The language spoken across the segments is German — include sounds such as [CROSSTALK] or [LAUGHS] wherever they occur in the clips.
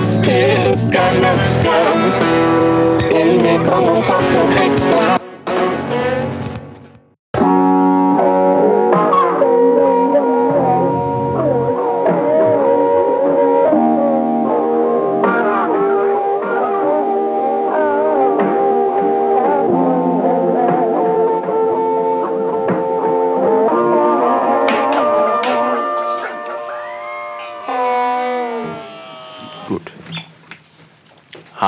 Das hier ist kein Extra. In mir kommen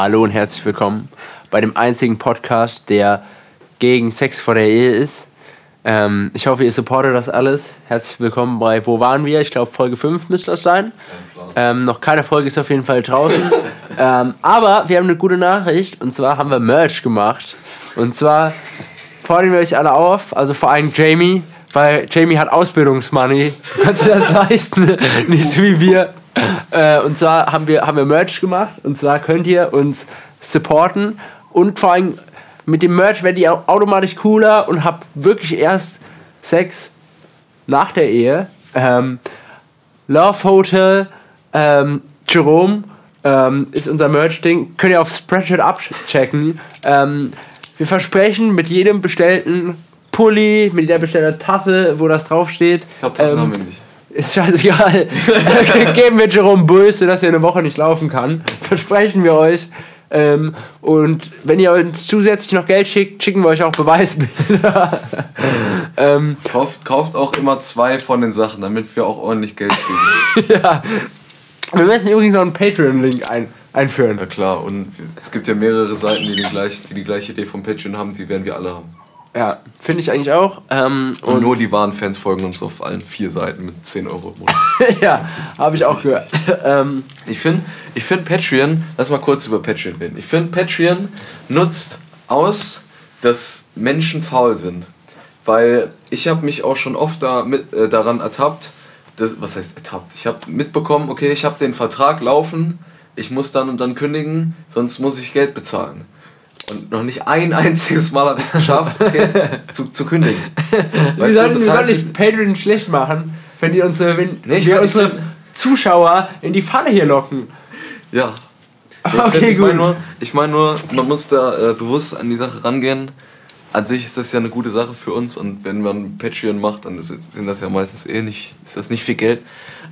Hallo und herzlich willkommen bei dem einzigen Podcast, der gegen Sex vor der Ehe ist. Ähm, ich hoffe, ihr supportet das alles. Herzlich willkommen bei Wo waren wir? Ich glaube, Folge 5 müsste das sein. Ähm, noch keine Folge ist auf jeden Fall draußen. [LAUGHS] ähm, aber wir haben eine gute Nachricht und zwar haben wir Merch gemacht. Und zwar fordern wir euch alle auf, also vor allem Jamie, weil Jamie hat Ausbildungsmoney, kannst du das [LAUGHS] leisten, nicht so wie wir. Äh, und zwar haben wir, haben wir Merch gemacht und zwar könnt ihr uns supporten und vor allem mit dem Merch werdet ihr auch automatisch cooler und habt wirklich erst Sex nach der Ehe. Ähm, Love Hotel, ähm, Jerome ähm, ist unser Merch-Ding. Könnt ihr auf Spreadshirt abchecken. Ähm, wir versprechen mit jedem bestellten Pulli, mit jeder bestellten Tasse, wo das draufsteht. Ich glaube, das ähm, haben wir nicht. Ist scheißegal. [LAUGHS] Geben wir Jerome Bullse, dass er eine Woche nicht laufen kann. Versprechen wir euch. Ähm, und wenn ihr uns zusätzlich noch Geld schickt, schicken wir euch auch Beweisbilder. [LAUGHS] ähm, Kauft, kauft auch immer zwei von den Sachen, damit wir auch ordentlich Geld kriegen. [LAUGHS] ja. Wir müssen übrigens noch einen Patreon-Link ein, einführen. Ja klar, und es gibt ja mehrere Seiten, die, den gleich, die die gleiche Idee vom Patreon haben, die werden wir alle haben. Ja, finde ich eigentlich auch. Ähm, Und, und nur die wahren Fans folgen uns auf allen vier Seiten mit 10 Euro. [LAUGHS] ja, habe ich auch gehört. ähm, Ich finde ich find Patreon, lass mal kurz über Patreon reden. Ich finde Patreon nutzt aus, dass Menschen faul sind. Weil ich habe mich auch schon oft da mit, äh, daran ertappt, das, was heißt ertappt? Ich habe mitbekommen, okay, ich habe den Vertrag laufen, ich muss dann und dann kündigen, sonst muss ich Geld bezahlen. Und noch nicht ein [LAUGHS] einziges Mal habe ich es geschafft, [LAUGHS] zu, zu kündigen. wir Weißt du, sollten, das wir heißt, sollten nicht Patreon schlecht machen, wenn die unsere, wenn Nee, wir mein- unsere Zuschauer in die Falle hier locken. Ja. [LAUGHS] Okay, ich gut. meine nur, ich mein nur, man muss da äh, bewusst an die Sache rangehen. An sich ist das ja eine gute Sache für uns und wenn man Patreon macht, dann ist, sind das ja meistens eh nicht, ist das nicht viel Geld.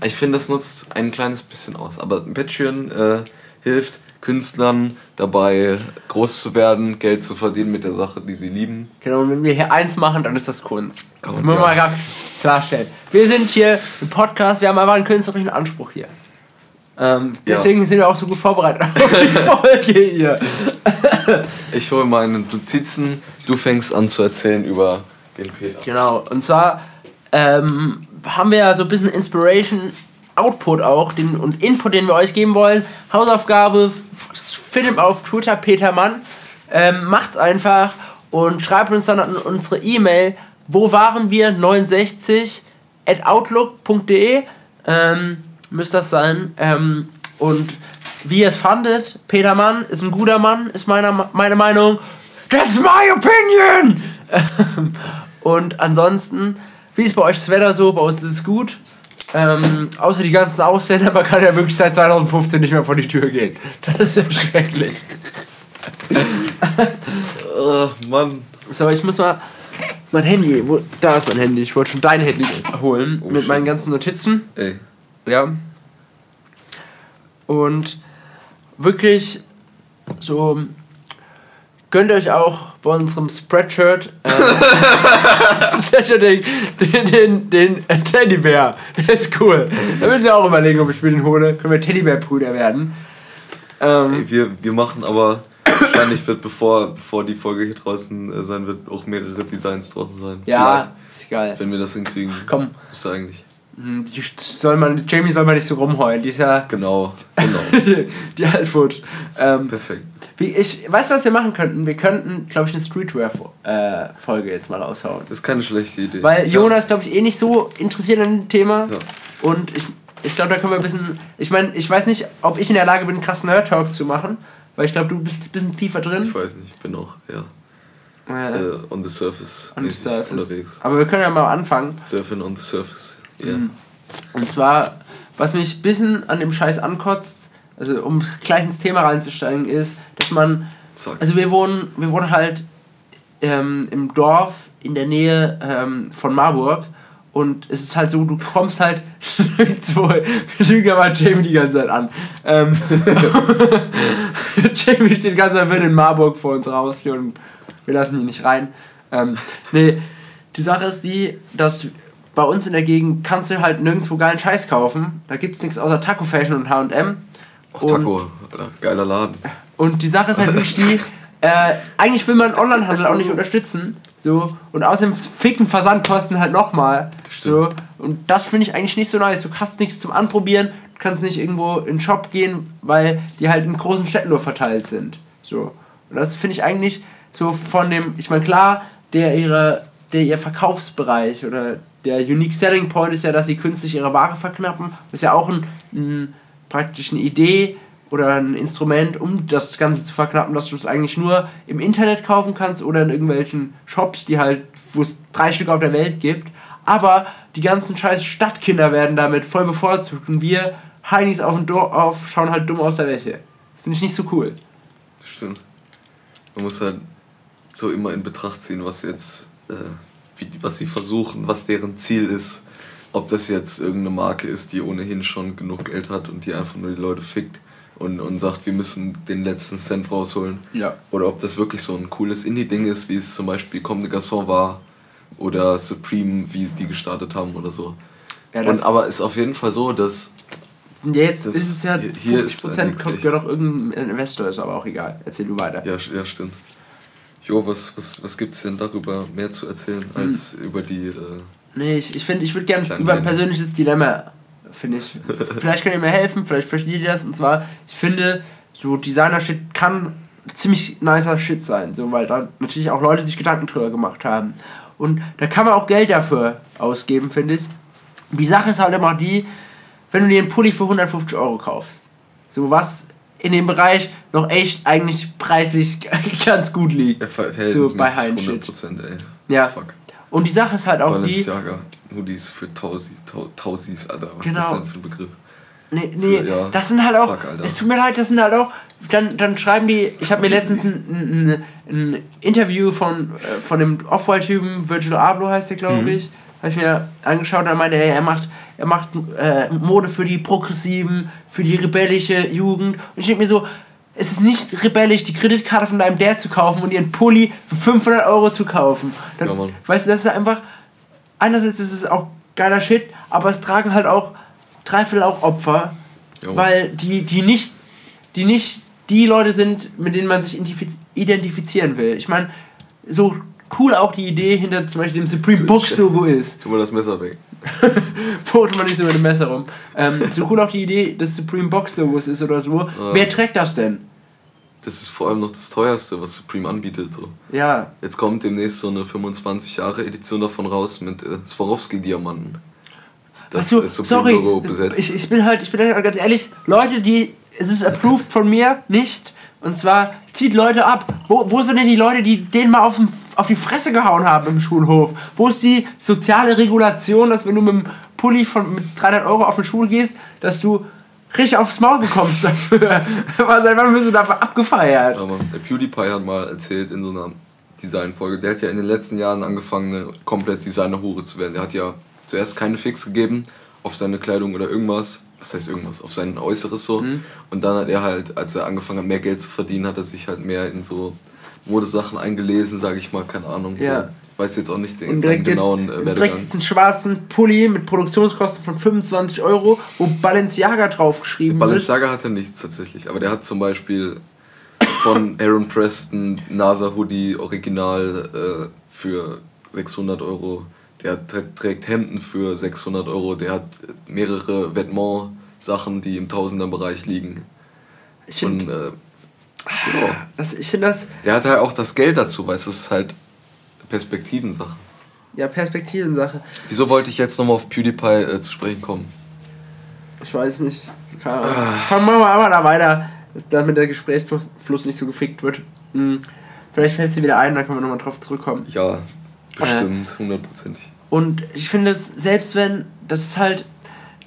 Ich finde, das nutzt ein kleines bisschen aus. Aber Patreon äh, hilft Künstlern dabei, groß zu werden, Geld zu verdienen mit der Sache, die sie lieben. Genau, und wenn wir hier eins machen, dann ist das Kunst. Kann man- ja. mal klarstellen. Wir sind hier im Podcast, wir haben einfach einen künstlerischen Anspruch hier. Ähm, Ja. deswegen sind wir auch so gut vorbereitet auf [LAUGHS] die Folge hier. Ich hole meine Notizen, du fängst an zu erzählen über den Peter. Genau, und zwar ähm, haben wir ja so ein bisschen Inspiration, Output auch den, und Input, den wir euch geben wollen. Hausaufgabe, findet auf Twitter Peter Mann. Ähm, macht's einfach und schreibt uns dann an unsere E-Mail, wo waren wir 69 at outlook.de ähm, müsste das sein. Ähm, und wie ihr es fandet, Peter Mann ist ein guter Mann, ist meiner, meine Meinung. That's my opinion! [LAUGHS] Und ansonsten, wie ist bei euch das Wetter so? Bei uns ist es gut. Ähm, außer die ganzen Ausländer, man kann ja wirklich seit 2015 nicht mehr vor die Tür gehen. Das ist ja schrecklich. Oh, Mann. So, ich muss mal mein Handy, wo, da ist mein Handy. Ich wollte schon dein Handy holen mit shit. meinen ganzen Notizen. Ey. Ja. Und wirklich so gönnt euch auch bei unserem Spreadshirt äh, [LAUGHS] [LAUGHS] den, den, den, den Teddybär. Der ist cool. Da müssen wir auch überlegen, ob ich mir den hole. Können wir Teddybär-Brüder werden. Ähm, Ey, wir, wir machen aber, wahrscheinlich wird, bevor, bevor die Folge hier draußen äh, sein wird, auch mehrere Designs draußen sein. ja, ist geil. Vielleicht, wenn wir das hinkriegen. Komm. Ist eigentlich. Hm, Die soll man, Jamie soll mal nicht so rumheulen. Die ist ja. Genau, genau. [LAUGHS] die Haltfoot. Ähm, Perfekt. Wie ich, weißt du, was wir machen könnten? Wir könnten, glaube ich, eine Streetwear-Folge jetzt mal raushauen. Das ist keine schlechte Idee. Weil Ja. Jonas, glaube ich, eh nicht so interessiert an dem Thema. Ja. Und ich, ich glaube, da können wir ein bisschen. Ich meine, ich weiß nicht, ob ich in der Lage bin, einen krassen Nerd-Talk zu machen. Weil ich glaube, du bist ein bisschen tiefer drin. Ich weiß nicht, ich bin auch, ja, Äh, äh, on the surface, on the surface. unterwegs. Aber wir können ja mal anfangen. Surfing on the surface. Ja. Mhm. Und zwar, was mich ein bisschen an dem Scheiß ankotzt, also um gleich ins Thema reinzusteigen, ist, dass man Zack. Also wir wohnen, wir wohnen halt ähm, im Dorf in der Nähe ähm, von Marburg und es ist halt so, du kommst halt [LAUGHS] nirgendwo, wir lügen aber Jamie die ganze Zeit an. Ähm, [LAUGHS] Jamie steht Zeit wieder in Marburg vor unserer Haustür und wir lassen ihn nicht rein. Ähm, nee, die Sache ist die, dass bei uns in der Gegend kannst du halt nirgendwo geilen Scheiß kaufen. Da gibt es nichts außer Taco Fashion und H&M. Ach, Taco, Alter, geiler Laden. Und die Sache ist halt wirklich die, [LAUGHS] äh, eigentlich will man Onlinehandel auch nicht unterstützen. So, und außerdem ficken Versandkosten halt nochmal. So, und das finde ich eigentlich nicht so nice. Du kannst nichts zum Anprobieren, du kannst nicht irgendwo in den Shop gehen, weil die halt in großen Städten nur verteilt sind. So. Und das finde ich eigentlich so von dem, ich meine, klar, der ihre, der ihr Verkaufsbereich oder der Unique Selling Point ist ja, dass sie künstlich ihre Ware verknappen. Das ist ja auch ein, ein praktisch eine Idee oder ein Instrument, um das Ganze zu verknappen, dass du es eigentlich nur im Internet kaufen kannst oder in irgendwelchen Shops, die halt, wo es drei Stück auf der Welt gibt. Aber die ganzen scheiß Stadtkinder werden damit voll bevorzugt und wir Heinis auf dem Dorf schauen halt dumm aus der Wäsche. Finde ich nicht so cool. Stimmt. Man muss halt so immer in Betracht ziehen, was jetzt, äh, wie, was sie versuchen, was deren Ziel ist. Ob das jetzt irgendeine Marke ist, die ohnehin schon genug Geld hat und die einfach nur die Leute fickt und, und sagt, wir müssen den letzten Cent rausholen. Ja. Oder ob das wirklich so ein cooles Indie-Ding ist, wie es zum Beispiel Comme des Garçons war oder Supreme, wie die gestartet haben oder so. Ja, und, aber ist auf jeden Fall so, dass ja, jetzt das- ist es ja hier- hier ist 50% kommt ja doch irgendein Investor, ist aber auch egal. Erzähl du weiter. Ja, ja stimmt. Jo, was, was, was gibt es denn darüber mehr zu erzählen, als über die. Äh, Nee, ich, ich finde, ich würde gerne über ein persönliches Dilemma, finde ich. [LAUGHS] vielleicht könnt ihr mir helfen, vielleicht versteht ihr das. Und zwar, ich finde, so Designer-Shit kann ziemlich nicer Shit sein. So, weil da natürlich auch Leute sich Gedanken drüber gemacht haben. Und da kann man auch Geld dafür ausgeben, finde ich. Die Sache ist halt immer die, wenn du dir einen Pulli für 150 Euro kaufst, so was in dem Bereich noch echt eigentlich preislich [LAUGHS] ganz gut liegt. ja, ver- So bei High-End 100%, ey. Ja. Fuck. Und die Sache ist halt auch die. Balenciaga, Hoodies für Tausi, Tau, Tausis, Alter. Was ist Genau. das denn für ein Begriff? Nee, nee, Für- ja. das sind halt auch. Fuck, es tut mir leid, das sind halt auch. Dann, dann schreiben die. Ich habe mir letztens ein, ein, ein Interview von, äh, von dem Off-White-Typen, Virgil Abloh heißt der, glaube Mhm. ich, habe ich mir angeschaut und er meinte, ey, er macht, er macht äh, Mode für die Progressiven, für die rebellische Jugend. Und ich denke mir so, es ist nicht rebellisch, die Kreditkarte von deinem Dad zu kaufen und ihren Pulli für 500 Euro zu kaufen. Dann, Ja, weißt du, das ist einfach. Einerseits ist es auch geiler Shit, aber es tragen halt auch dreiviertel auch Opfer. Jo. weil die, die nicht, die nicht die Leute sind, mit denen man sich identifiz- identifizieren will. Ich meine, so cool auch die Idee hinter zum Beispiel dem Supreme Box Logo ist. Tu mal das Messer weg. [LAUGHS] Foto man nicht so mit dem Messer rum. Ähm, so cool auch die Idee des Supreme Box Logos ist oder so. Wer trägt das denn? Das ist vor allem noch das teuerste, was Supreme anbietet. So. Ja, Jetzt kommt demnächst so eine 25 Jahre Edition davon raus mit äh, Swarovski-Diamanten. Das Ach so, ist sorry, Supreme-Logo besetzt. Ich, ich bin halt, ich bin halt ganz ehrlich, Leute, die, es ist approved von mir, nicht. Und zwar zieht Leute ab. Wo, wo sind denn die Leute, die denen mal auf, den, auf die Fresse gehauen haben im Schulhof? Wo ist die soziale Regulation, dass wenn du mit dem Pulli von mit 300 Euro auf den Schul gehst, dass du richtig aufs Maul bekommst dafür? [LAUGHS] Seit wann bist du dafür abgefeiert? Aber der PewDiePie hat mal erzählt in so einer Designfolge, der hat ja in den letzten Jahren angefangen, eine komplett Designer-Hure zu werden. Der hat ja zuerst keine Fix gegeben auf seine Kleidung oder irgendwas. Was heißt irgendwas? Auf sein Äußeres so. Mhm. Und dann hat er halt, als er angefangen hat, mehr Geld zu verdienen, hat er sich halt mehr in so Modesachen eingelesen, sage ich mal, keine Ahnung. Ja. So. Ich weiß jetzt auch nicht den direkt jetzt, genauen äh, direkt Werdegang. jetzt einen schwarzen Pulli mit Produktionskosten von 25 Euro, wo Balenciaga draufgeschrieben ist. Balenciaga hat er nichts tatsächlich, aber der hat zum Beispiel von [LAUGHS] Aaron Preston NASA Hoodie Original äh, für 600 Euro. Der trä- trägt Hemden für 600 Euro. Der hat mehrere Vêtement-Sachen, die im Tausenderbereich liegen. Ich finde äh, ja, das, ich das der hat halt auch das Geld dazu, weil es ist halt Perspektivensache. ja Perspektivensache. Wieso wollte ich jetzt nochmal auf PewDiePie äh, zu sprechen kommen? Ich weiß nicht. Keine Ahnung. Fangen wir mal da weiter, damit der Gesprächsfluss nicht so gefickt wird. Hm. Vielleicht fällt sie wieder ein, dann können wir nochmal drauf zurückkommen. Ja, bestimmt, hundertprozentig. Und ich finde es, selbst wenn, das ist halt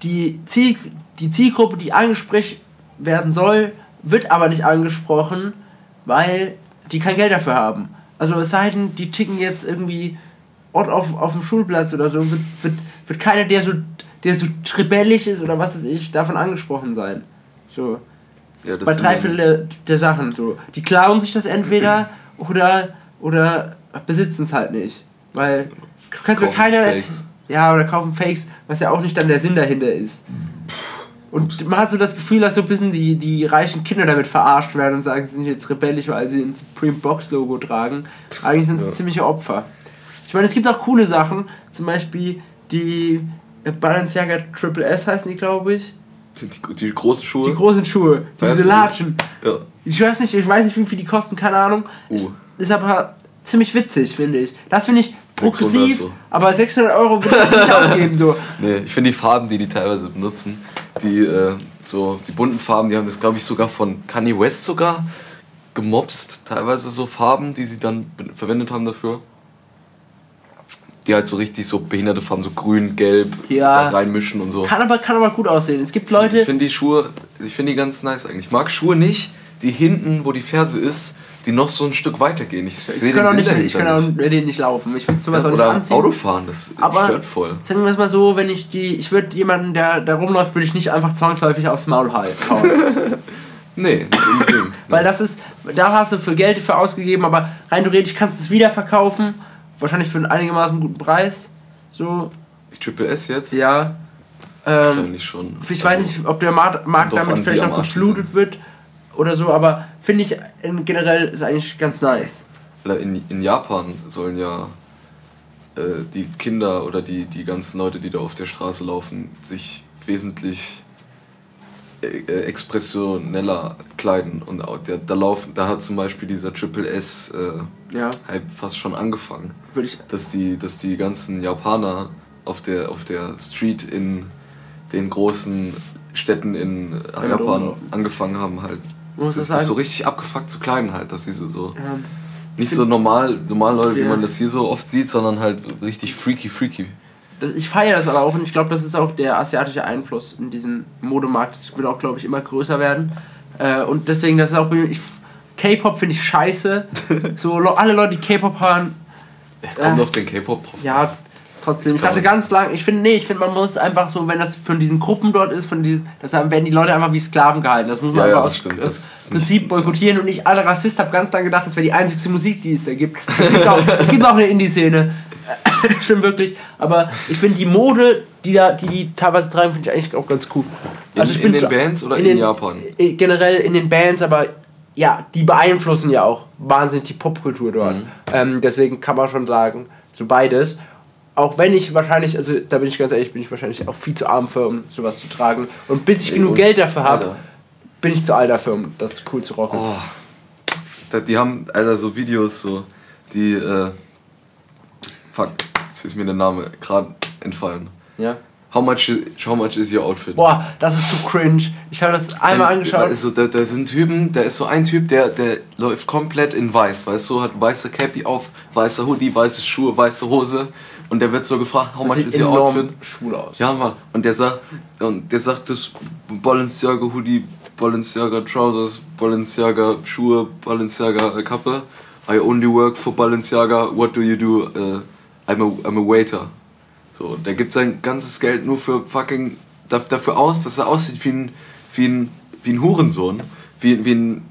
die, Ziel, die Zielgruppe, die angesprochen werden soll, wird aber nicht angesprochen, weil die kein Geld dafür haben. Also es sei denn, die ticken jetzt irgendwie Ort auf, auf dem Schulplatz oder so, wird, wird, wird keiner, der so, der so rebellisch ist oder was weiß ich, davon angesprochen sein. So. Ja, Bei drei Viertel der, der Sachen. So. Die klauen sich das entweder [CLEARS THROAT] oder, oder besitzen es halt nicht. Weil kannst mir keiner erzählen. Ja, oder kaufen Fakes, was ja auch nicht dann der Sinn dahinter ist. Und man hat so das Gefühl, dass so ein bisschen die, die reichen Kinder damit verarscht werden und sagen, sie sind jetzt rebellisch, weil sie ein Supreme Box Logo tragen. Eigentlich sind es Ja. ziemliche Opfer. Ich meine, es gibt auch coole Sachen, zum Beispiel die äh, Balenciaga Triple S heißen die, glaube ich. Die, die großen Schuhe. Die großen Schuhe, Weißt diese du? Latschen. ja. Ich weiß nicht, ich weiß nicht, wie viel die kosten, keine Ahnung. Uh. Ist, ist aber ziemlich witzig, finde ich. Das finde ich 600 progressiv, so. aber 600 Euro würde ich nicht ausgeben. So. [LAUGHS] Nee, ich finde die Farben, die die teilweise benutzen, die äh, so die bunten Farben, die haben das glaube ich sogar von Kanye West sogar gemobst, teilweise so Farben, die sie dann verwendet haben dafür. Die halt so richtig so behinderte Farben, so grün, gelb, Ja. da reinmischen und so. Kann aber, kann aber gut aussehen. Es gibt Ich Leute, finde die Schuhe, ich finde die ganz nice eigentlich. Ich mag Schuhe nicht, die hinten, wo die Ferse ist, die noch so ein Stück weiter gehen. Ich, ich sehe kann, auch nicht, ich kann auch mit denen nicht laufen. Ich will sowas Ja, auch nicht Oder anziehen. Autofahren, das Aber- stört voll. Sagen wir es mal so, wenn ich die, ich würde jemanden, der da rumläuft, würde ich nicht einfach zwangsläufig aufs Maul hauen. [LAUGHS] Nee, nicht unbedingt. Weil das ist, da hast du für Geld für ausgegeben, aber rein theoretisch kannst du es wieder verkaufen. Wahrscheinlich für einen einigermaßen guten Preis. So, Die Triple S jetzt? ja. Ähm, Wahrscheinlich schon. ich weiß nicht, ob der Markt, damit vielleicht noch geflutet wird oder so, aber finde ich in, generell ist eigentlich ganz nice. In, in Japan sollen ja äh, die Kinder oder die, die ganzen Leute, die da auf der Straße laufen, sich wesentlich äh, äh, expressioneller kleiden. Und der, da, laufen, da hat zum Beispiel dieser Triple S äh, Ja, Hype fast schon angefangen. Dass die, dass die ganzen Japaner auf der, auf der Street in den großen Städten in Ja, Japan angefangen haben, halt Muss das sagen? so richtig abgefuckt zu kleiden halt, dass sie so, Ja, nicht so normal, normal Leute, wie Ja. man das hier so oft sieht, sondern halt richtig freaky, freaky. ich feiere das aber auch und ich glaube, das ist auch der asiatische Einfluss in diesem Modemarkt. Das wird auch, glaube ich, immer größer werden. Äh, und deswegen, das ist auch. K-Pop finde ich scheiße. [LAUGHS] so, alle Leute, die K-Pop hören, Es kommt Äh, auf den K-Pop drauf. Ja, trotzdem. Ich dachte ganz lang, ich finde, nee, ich finde, man muss einfach so, wenn das von diesen Gruppen dort ist, von diesen, das haben- werden die Leute einfach wie Sklaven gehalten. Das muss man Ja, ja, einfach das aus Das Prinzip boykottieren und ich, alter Rassist, habe ganz lange gedacht, das wäre die einzigste Musik, die es da gibt. Es gibt auch, [LAUGHS] es gibt auch eine Indie-Szene. [LAUGHS] stimmt wirklich. Aber ich finde, die Mode die da, die, die teilweise tragen, finde ich eigentlich auch ganz cool. In- ich in bin den so- Bands oder in Japan? äh, Generell in den Bands, aber ja, die beeinflussen ja auch wahnsinnig die Popkultur dort. Mhm. Ähm, deswegen kann man schon sagen, so beides. Auch wenn ich wahrscheinlich, also da bin ich ganz ehrlich, bin ich wahrscheinlich auch viel zu arm für, um sowas zu tragen. Und bis ich genug Geld dafür habe, bin ich zu alt dafür, um das cool zu rocken. Oh. Die haben, Alter, so Videos, so, die, äh, fuck, jetzt ist mir der Name gerade entfallen. Ja. How much, is, how much is your outfit? Boah, das ist zu cringe. Ich habe das einmal angeschaut. Also, da, da sind Typen, da ist so ein Typ, der, der läuft komplett in weiß, weißt du, hat weiße Cappy auf, weiße Hoodie, weiße Schuhe, weiße Hose und der wird so gefragt, how das much sieht is your outfit? schwul aus. Ja, Mann. Und der sagt, und der sagt das Balenciaga Hoodie, Balenciaga Trousers, Balenciaga Schuhe, Balenciaga Kappe. I only work for Balenciaga. What do you do? Uh, I'm, a, I'm a waiter. So, der gibt sein ganzes Geld nur für fucking da- dafür aus, dass er aussieht wie ein, wie ein, wie ein Hurensohn, wie, wie ein,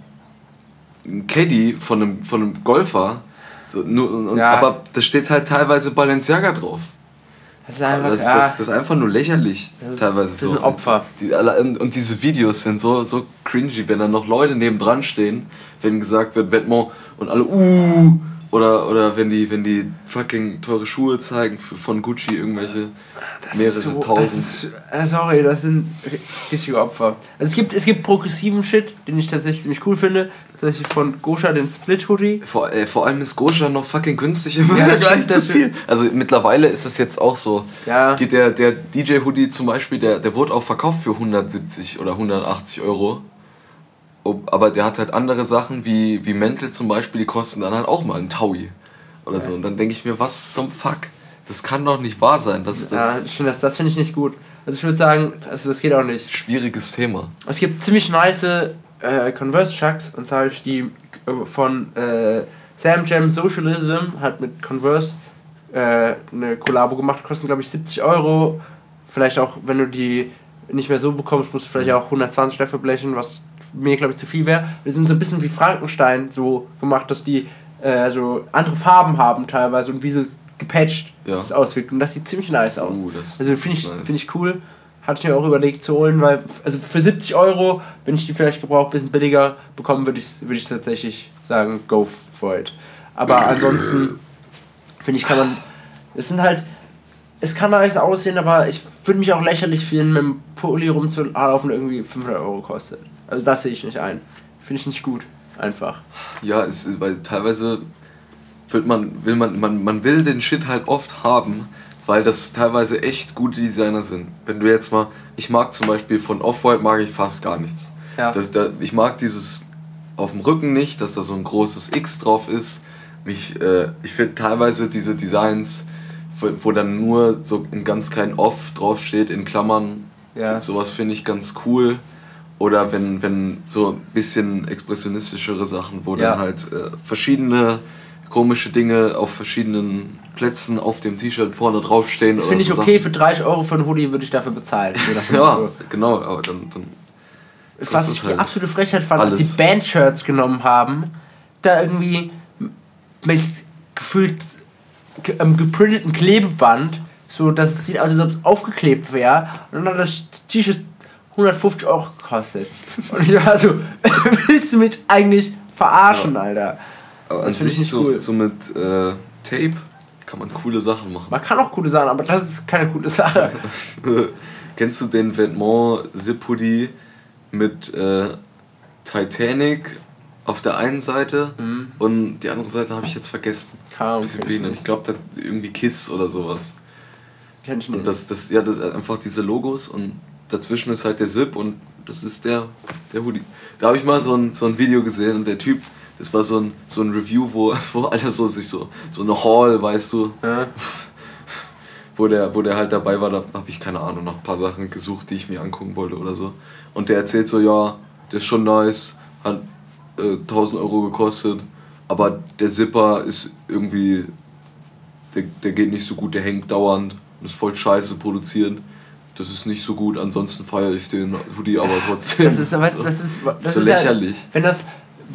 ein Caddy von einem, von einem Golfer. So, nur, und, Ja. Aber da steht halt teilweise Balenciaga drauf. Das ist einfach, Das, ja, das, das ist einfach nur lächerlich, Das ist- teilweise das so. sind Opfer. Die, und, und diese Videos sind so, so cringy, wenn dann noch Leute nebendran stehen, wenn gesagt wird, Vêtements und alle, uh, oder, oder wenn die, wenn die fucking teure Schuhe zeigen von Gucci, irgendwelche das mehrere so, tausend. Das äh, sorry, das sind ri- richtige Opfer. Also es gibt, es gibt progressiven Shit, den ich tatsächlich ziemlich cool finde. Tatsächlich von Gosha den Split Hoodie. Vor, äh, vor allem ist Gosha noch fucking günstig im Ja, Vergleich zu das viel. Also mittlerweile ist das jetzt auch so. Ja. Der, der DJ-Hoodie zum Beispiel, der, der wurde auch verkauft für 170 oder 180 Euro. Aber der hat halt andere Sachen wie, wie Mäntel zum Beispiel, die kosten dann halt auch mal einen Taui oder so. Und dann denke ich mir, was zum Fuck? Das kann doch nicht wahr sein. Das, das Ja, stimmt, das, das finde ich nicht gut. Also ich würde sagen, also das geht auch nicht. schwieriges Thema. Es gibt ziemlich nice äh, Converse Chucks und zwar habe ich die äh, von äh, Sam Jam Socialism hat mit Converse äh, eine Kollabo gemacht, kosten glaube ich 70 Euro. Vielleicht auch, wenn du die nicht mehr so bekommst, musst du vielleicht auch 120 dafür blechen, was mir glaube ich zu viel wäre. Die sind so ein bisschen wie Frankenstein so gemacht, dass die äh, so andere Farben haben teilweise und wie so gepatcht Ja. das auswirkt. Und das sieht ziemlich nice aus. Uh, also finde ich, nice. find ich cool. Hatte ich mir auch überlegt zu holen, weil also für 70 Euro, wenn ich die vielleicht gebraucht ein bisschen billiger bekommen, würde ich, würde ich tatsächlich sagen, go for it. Aber ansonsten finde ich, kann man. Es sind halt. Es kann nice aussehen, aber ich würde mich auch lächerlich fühlen, mit dem Pulli rumzulaufen, der irgendwie 500 Euro kostet. Also das sehe ich nicht ein. Finde ich nicht gut. Einfach. Ja, es, weil teilweise wird man, will man, man, man will den Shit halt oft haben, weil das teilweise echt gute Designer sind. Wenn du jetzt mal, ich mag zum Beispiel von Off-White mag ich fast gar nichts. Ja. Das, da, ich mag dieses auf dem Rücken nicht, dass da so ein großes X drauf ist. Mich, äh, ich finde teilweise diese Designs, wo, wo dann nur so in ganz klein Off draufsteht, in Klammern, Ja. sowas finde ich ganz cool. Oder wenn, wenn so ein bisschen expressionistischere Sachen, wo Ja. dann halt äh, verschiedene komische Dinge auf verschiedenen Plätzen auf dem T-Shirt vorne draufstehen. Das finde ich so okay, für 30 Euro für einen Hoodie würde ich dafür bezahlen. So Sachen. Ja, Motto. genau, aber dann, dann Was ich die halt absolute Frechheit fand, als sie Bandshirts genommen haben, da irgendwie mit gefühlt ge ähm, geprinteten Klebeband, so dass es sieht aus, als ob es aufgeklebt wäre. Und dann das T-Shirt 150 Euro gekostet. [LAUGHS] Und ich war so, [LAUGHS] willst du mich eigentlich verarschen, Alter? aber Das an finde ich nicht so, cool. so mit äh, Tape kann man coole Sachen machen. Man kann auch coole Sachen, aber das ist keine coole Sache. [LAUGHS] Kennst du den Vêtement Zip Hoodie mit äh, Titanic auf der einen Seite und die andere Seite habe ich jetzt vergessen. Mhm. Kenn bisschen ich. Ich glaube, irgendwie Kiss oder sowas. Kenn ich nicht. Und das, das, ja, das, einfach diese Logos und dazwischen ist halt der Zip und das ist der, der Hoodie. Da habe ich mal so ein, so ein Video gesehen und der Typ, das war so ein, so ein Review, wo, wo einer so sich so, so eine Hall, weißt du, ja. [LAUGHS] wo der, wo der halt dabei war, da habe ich keine Ahnung, noch ein paar Sachen gesucht, die ich mir angucken wollte oder so. Und der erzählt so, ja, der ist schon nice, hat äh, 1000 Euro gekostet, aber der Zipper ist irgendwie, der, der geht nicht so gut, der hängt dauernd und ist voll scheiße produziert. Das ist nicht so gut, ansonsten feiere ich den Hoodie aber trotzdem. Das ist, weißt, du, das ist, das so ist ja- lächerlich. wenn das,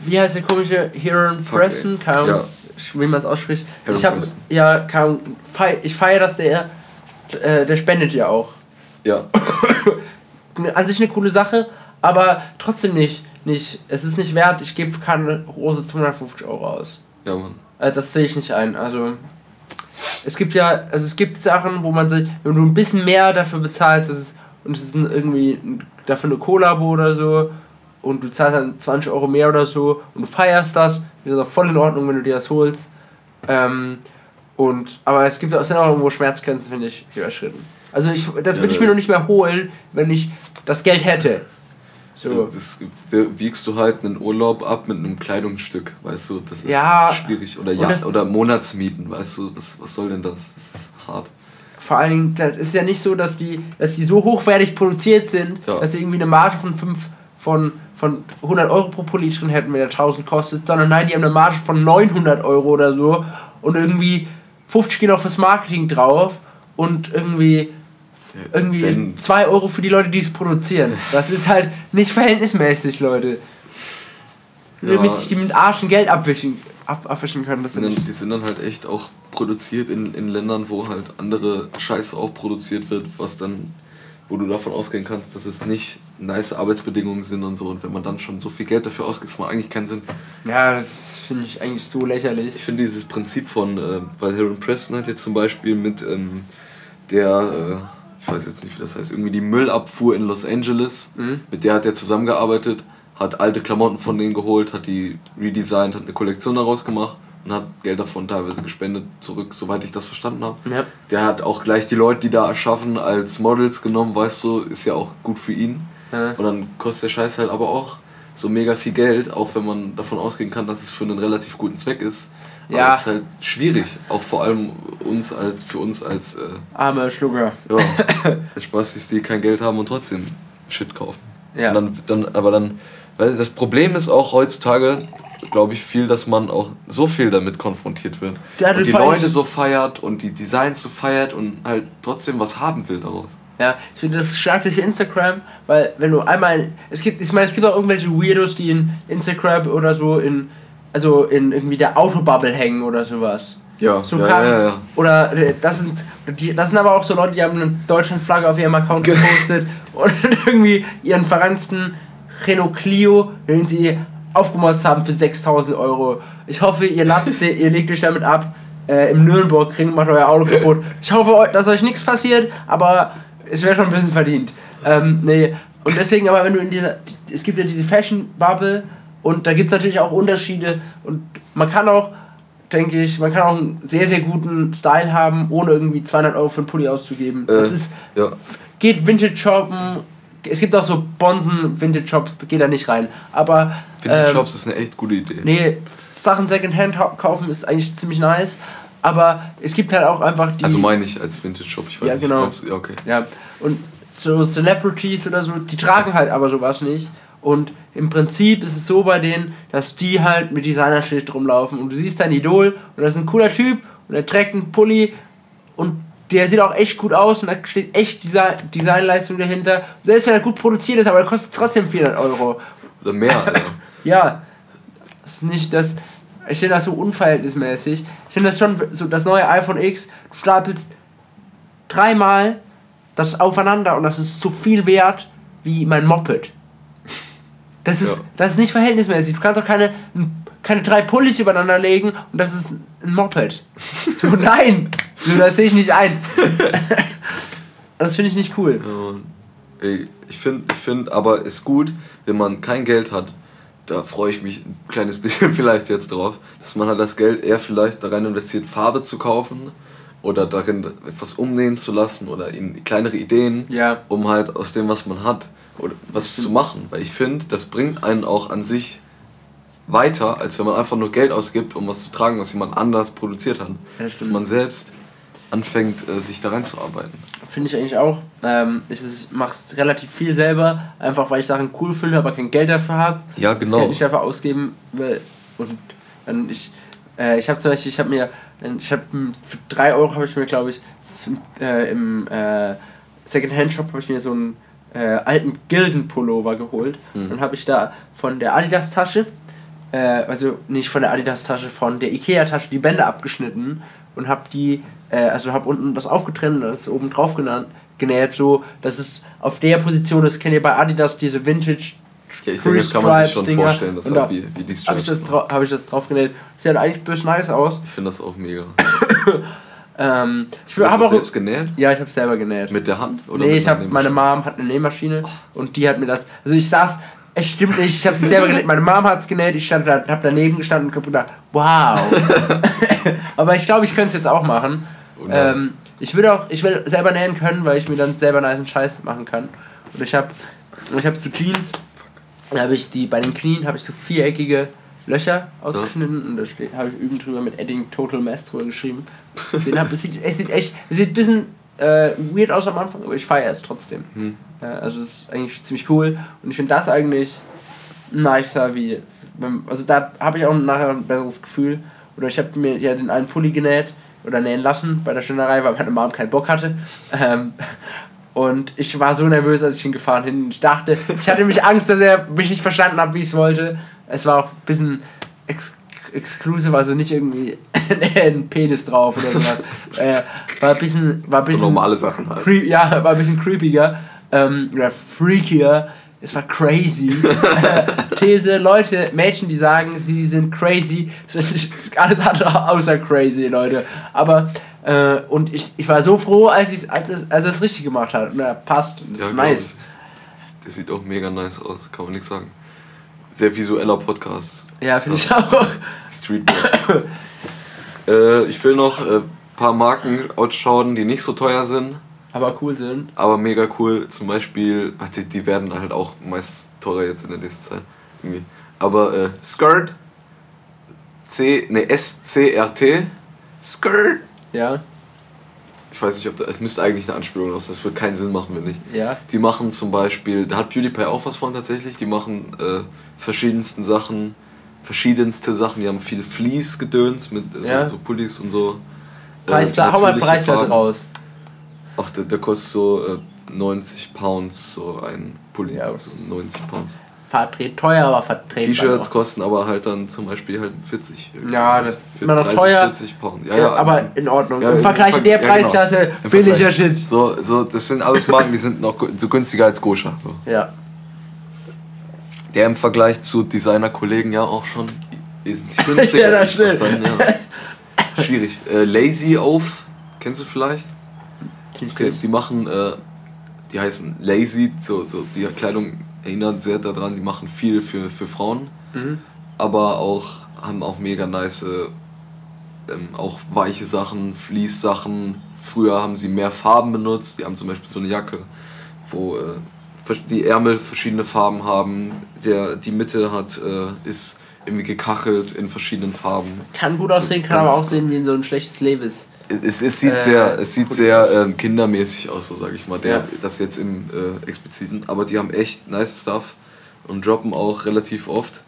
wie heißt der komische Heron Preston, Ahnung, Ja. wie man es ausspricht. Heron ich habe, Preston. ja, fei ich feiere, dass der äh, der spendet ja auch. Ja. [COUGHS] An sich eine coole Sache, aber trotzdem nicht. nicht es ist nicht wert, ich gebe keine Rose 250 Euro aus. Ja, Mann. Äh, das sehe ich nicht ein. Also es gibt ja, also es gibt Sachen, wo man sich, wenn du ein bisschen mehr dafür bezahlst, das ist, und es ist irgendwie dafür eine Kollabo oder so, und du zahlst dann 20 Euro mehr oder so und du feierst das, das ist auch voll in Ordnung, wenn du dir das holst. Ähm, und, aber es gibt auch, es sind auch irgendwo Schmerzgrenzen, finde ich, überschritten. Also ich, das würde ich Ja. mir noch nicht mehr holen, wenn ich das Geld hätte. So. Das wiegst du halt einen Urlaub ab mit einem Kleidungsstück, weißt du, das ist Ja, schwierig. Oder, ja, oder Monatsmieten, weißt du, was, was soll denn das? Das ist hart. Vor allen Dingen, das ist ja nicht so, dass die, dass die so hochwertig produziert sind, Ja. dass sie irgendwie eine Marge von, fünf, von, von 100 Euro pro Pulli drin hätten, wenn der 1000 kostet, sondern nein, die haben eine Marge von 900 Euro oder so und irgendwie 50 gehen auf das Marketing drauf und irgendwie irgendwie Wenn- 2 Euro für die Leute, die es produzieren. Das ist halt nicht verhältnismäßig, Leute. Ja, Damit sich die mit das- Arsch und Geld abwischen, ab, abwischen können. Das Die sind, dann, die sind dann halt echt auch produziert in, in Ländern, wo halt andere Scheiße auch produziert wird, was dann, wo du davon ausgehen kannst, dass es nicht nice Arbeitsbedingungen sind und so. Und wenn man dann schon so viel Geld dafür ausgibt, das macht eigentlich keinen Sinn. ja, das finde ich eigentlich so lächerlich. Ich finde dieses Prinzip von, äh, weil Heron Preston hat jetzt zum Beispiel mit ähm, der, äh, ich weiß jetzt nicht, wie das heißt, irgendwie die Müllabfuhr in Los Angeles, Mhm. mit der hat er zusammengearbeitet, hat alte Klamotten von denen geholt, hat die redesigned, hat eine Kollektion daraus gemacht und hat Geld davon teilweise gespendet zurück, soweit ich das verstanden habe. Ja. Der hat auch gleich die Leute, die da erschaffen, als Models genommen, weißt du, ist ja auch gut für ihn. Ja. Und dann kostet der Scheiß halt aber auch so mega viel Geld, auch wenn man davon ausgehen kann, dass es für einen relativ guten Zweck ist. Aber Ja. es ist halt schwierig, auch vor allem uns als für uns als äh, Arme Schlucker. ja, [LAUGHS] als Spastis, die kein Geld haben und trotzdem Shit kaufen. Ja. Und dann, dann, aber dann, weil das Problem ist auch heutzutage, glaube ich, viel, dass man auch so viel damit konfrontiert wird. Ja, und die Leute so feiert und die Designs so feiert und halt trotzdem was haben will daraus. Ja, ich finde das durch Instagram, weil wenn du einmal, es gibt, ich meine, es gibt auch irgendwelche Weirdos, die in Instagram oder so in, also in irgendwie der Autobubble hängen oder sowas. Ja, So ja, kann, ja, ja. Oder äh, das sind, die, das sind aber auch so Leute, die haben eine Deutschlandflagge auf ihrem Account [LAUGHS] gepostet und [LAUGHS] irgendwie ihren verranzten Renault Clio, den sie aufgemotzt haben für 6000 Euro. Ich hoffe, ihr [LAUGHS] latzt, ihr legt euch damit ab äh, im Nürnbergring, macht euer Auto kaputt. Ich hoffe, dass euch nichts passiert, aber es wäre schon ein bisschen verdient. Ähm, nee. Und deswegen aber, wenn du in dieser, es gibt ja diese Fashion-Bubble und da gibt es natürlich auch Unterschiede und man kann auch, denke ich, man kann auch einen sehr, sehr guten Style haben, ohne irgendwie 200 Euro für einen Pulli auszugeben. das Äh, ist, ja. geht Vintage shoppen, es gibt auch so Bonsen Vintage Shops, geht da nicht rein. Aber Vintage ähm, Shops ist eine echt gute Idee. nee, Sachen Secondhand kaufen ist eigentlich ziemlich nice. Aber es gibt halt auch einfach die. Also meine ich als Vintage Shop, ich weiß Ja, nicht. genau. meinst Ja, okay. Ja, und so Celebrities oder so, die tragen halt aber sowas nicht. Und im Prinzip ist es so bei denen, dass die halt mit Designer-Shit rumlaufen und du siehst dein Idol und das ist ein cooler Typ und er trägt einen Pulli und der sieht auch echt gut aus und da steht echt Desi- Designleistung dahinter. Selbst wenn er gut produziert ist, aber er kostet trotzdem 400 Euro. Oder mehr, [LAUGHS] ja. Ja, das ist nicht das. Ich finde das so unverhältnismäßig. Ich finde das schon so, das neue iPhone X, du stapelst dreimal das aufeinander und das ist so viel wert wie mein Moped. Das ist, Ja. das ist nicht verhältnismäßig. Du kannst doch keine, keine drei Pullis übereinander legen und das ist ein Moped. So, [LAUGHS] nein! So, das sehe ich nicht ein. [LAUGHS] Das finde ich nicht cool. Ey, ich finde, ich find, aber ist gut, wenn man kein Geld hat. Da freue ich mich ein kleines [LAUGHS] bisschen vielleicht jetzt drauf, dass man halt das Geld eher vielleicht darin investiert, Farbe zu kaufen oder darin etwas umnähen zu lassen oder in kleinere Ideen, Ja. um halt aus dem, was man hat, oder was zu machen. Weil ich finde, das bringt einen auch an sich weiter, als wenn man einfach nur Geld ausgibt, um was zu tragen, was jemand anders produziert hat. Ja, das dass man selbst anfängt, äh, sich da reinzuarbeiten. Finde ich eigentlich auch. Ähm, ich mache es relativ viel selber, einfach weil ich Sachen cool finde, aber kein Geld dafür habe. Ja, Das genau. Geld nicht dafür ausgeben will. Und dann ich, äh, ich habe zum Beispiel, ich habe mir, ich habe für 3 Euro habe ich mir, glaube ich, äh, im äh, Secondhand-Shop habe ich mir so einen äh, alten Gilden-Pullover geholt. Mhm. Dann habe ich da von der Adidas-Tasche, äh, also nicht von der Adidas-Tasche, von der Ikea-Tasche die Bänder abgeschnitten und habe die äh, also habe unten das aufgetrennt und das oben drauf genäht, genäht, so dass es auf der Position ist. Kennt ihr bei Adidas diese Vintage Ja, ich denke, das kann man sich schon Stripes-Dinger? vorstellen, dass halt da wie, wie die habe ich, Stripes das hab ich das drauf genäht. Sieht halt eigentlich bös nice aus. Ich finde das auch mega. [COUGHS] Ähm, Hast ich habe auch selbst genäht? ja, ich habe selber genäht. Mit der Hand? Oder nee, ich habe meine? Mom hat eine Nähmaschine und die hat mir das. Also ich saß, es stimmt nicht, ich habe sie selber genäht. Meine Mom hat es genäht, ich stand da, habe daneben gestanden und hab gedacht, wow. [LAUGHS] Aber ich glaube, ich könnte es jetzt auch machen. Oh, nice. ähm, ich würde auch, ich will selber nähen können, weil ich mir dann selber nice Scheiß machen kann. Und ich habe, ich habe so Jeans, da habe ich die bei den Knien habe ich so viereckige Löcher ausgeschnitten und da steht, habe ich üben drüber mit Edding Total Mess drüber geschrieben. Den hab, es, sieht, es sieht echt, es sieht ein bisschen äh, weird aus am Anfang, aber ich feiere es trotzdem. Hm. Ja, also es ist eigentlich ziemlich cool und ich finde das eigentlich nicer wie, also da habe ich auch nachher ein besseres Gefühl. Oder ich habe mir ja den einen Pulli genäht oder nähen lassen bei der Schönerei, weil meine Mom keinen Bock hatte. Ähm, und ich war so nervös, als ich ihn gefahren bin. Ich dachte, ich hatte mich Angst, dass er mich nicht verstanden hat, wie ich es wollte. Es war auch ein bisschen ex exclusive, also nicht irgendwie [LAUGHS] ein Penis drauf oder sowas. [LAUGHS] äh, war ein bisschen, war ein So bisschen normale Sachen halt. Ja, war ein bisschen creepiger ähm, oder freakier. Es war crazy. [LAUGHS] These, Leute, Mädchen, die sagen, sie sind crazy, sind alles andere außer crazy, Leute. Aber, äh, und ich, ich war so froh, als, ich's, als, es, als er es richtig gemacht hat. Und er passt. Und das Ja, ist glaub nice. Der sieht auch mega nice aus, kann man nichts sagen. Sehr visueller Podcast. Ja, finde ich [LAUGHS] auch. Streetwear. äh, ich will noch ein äh, paar Marken ausschauen, die nicht so teuer sind, Aber cool sind. aber mega cool. Zum Beispiel, die, die werden halt auch meistens teurer jetzt in der nächsten Zeit. Irgendwie. Aber äh, Skirt, C, ne, S-C-R-T, Skirt. Ja, Ich weiß nicht, ob das, es müsste eigentlich eine Anspielung aus, das würde keinen Sinn machen, wenn nicht. ja. Die machen zum Beispiel, da hat PewDiePie auch was von tatsächlich, die machen äh, verschiedensten Sachen, verschiedenste Sachen, die haben viel Fleece-Gedöns mit so, Ja. so Pullis und so. Äh, Preisklasse, hau mal Preisklasse Farben. raus. Ach, der, der kostet so äh, 90 Pounds, so ein Pulli, Ja, so 90 Pounds. Vertret, teuer, aber vertretbar. T-Shirts kosten aber halt dann zum Beispiel halt 40. Ja, das ist immer noch 30, teuer. 40 Pounds. Ja, Ja, ja, aber in Ordnung. Ja, Im Vergleich Ver- in der ja, genau. Preisklasse, Im billiger. Shit. So, so, das sind alles Marken, die sind noch so günstiger als Gosha. So. Ja. Der im Vergleich zu Designer-Kollegen ja auch schon wesentlich [LAUGHS] günstiger Ja, das stimmt. dann, ja. Schwierig. Äh, Lazy auf, kennst du vielleicht? Okay, die machen, äh, die heißen Lazy, so, so die Kleidung erinnert sehr daran, die machen viel für, für Frauen, Mhm. aber auch haben auch mega nice, ähm, auch weiche Sachen, Fließsachen. Früher haben sie mehr Farben benutzt, die haben zum Beispiel so eine Jacke, wo äh, die Ärmel verschiedene Farben haben, der, die Mitte hat, äh, ist irgendwie gekachelt in verschiedenen Farben. Kann gut So aussehen, kann ganz- aber auch sehen wie so ein schlechtes Levis. Es, es sieht Äh, sehr, es sieht sehr ähm, kindermäßig aus, so sage ich mal. Der, Ja. Das jetzt im äh, expliziten. Aber die haben echt nice Stuff und droppen auch relativ oft,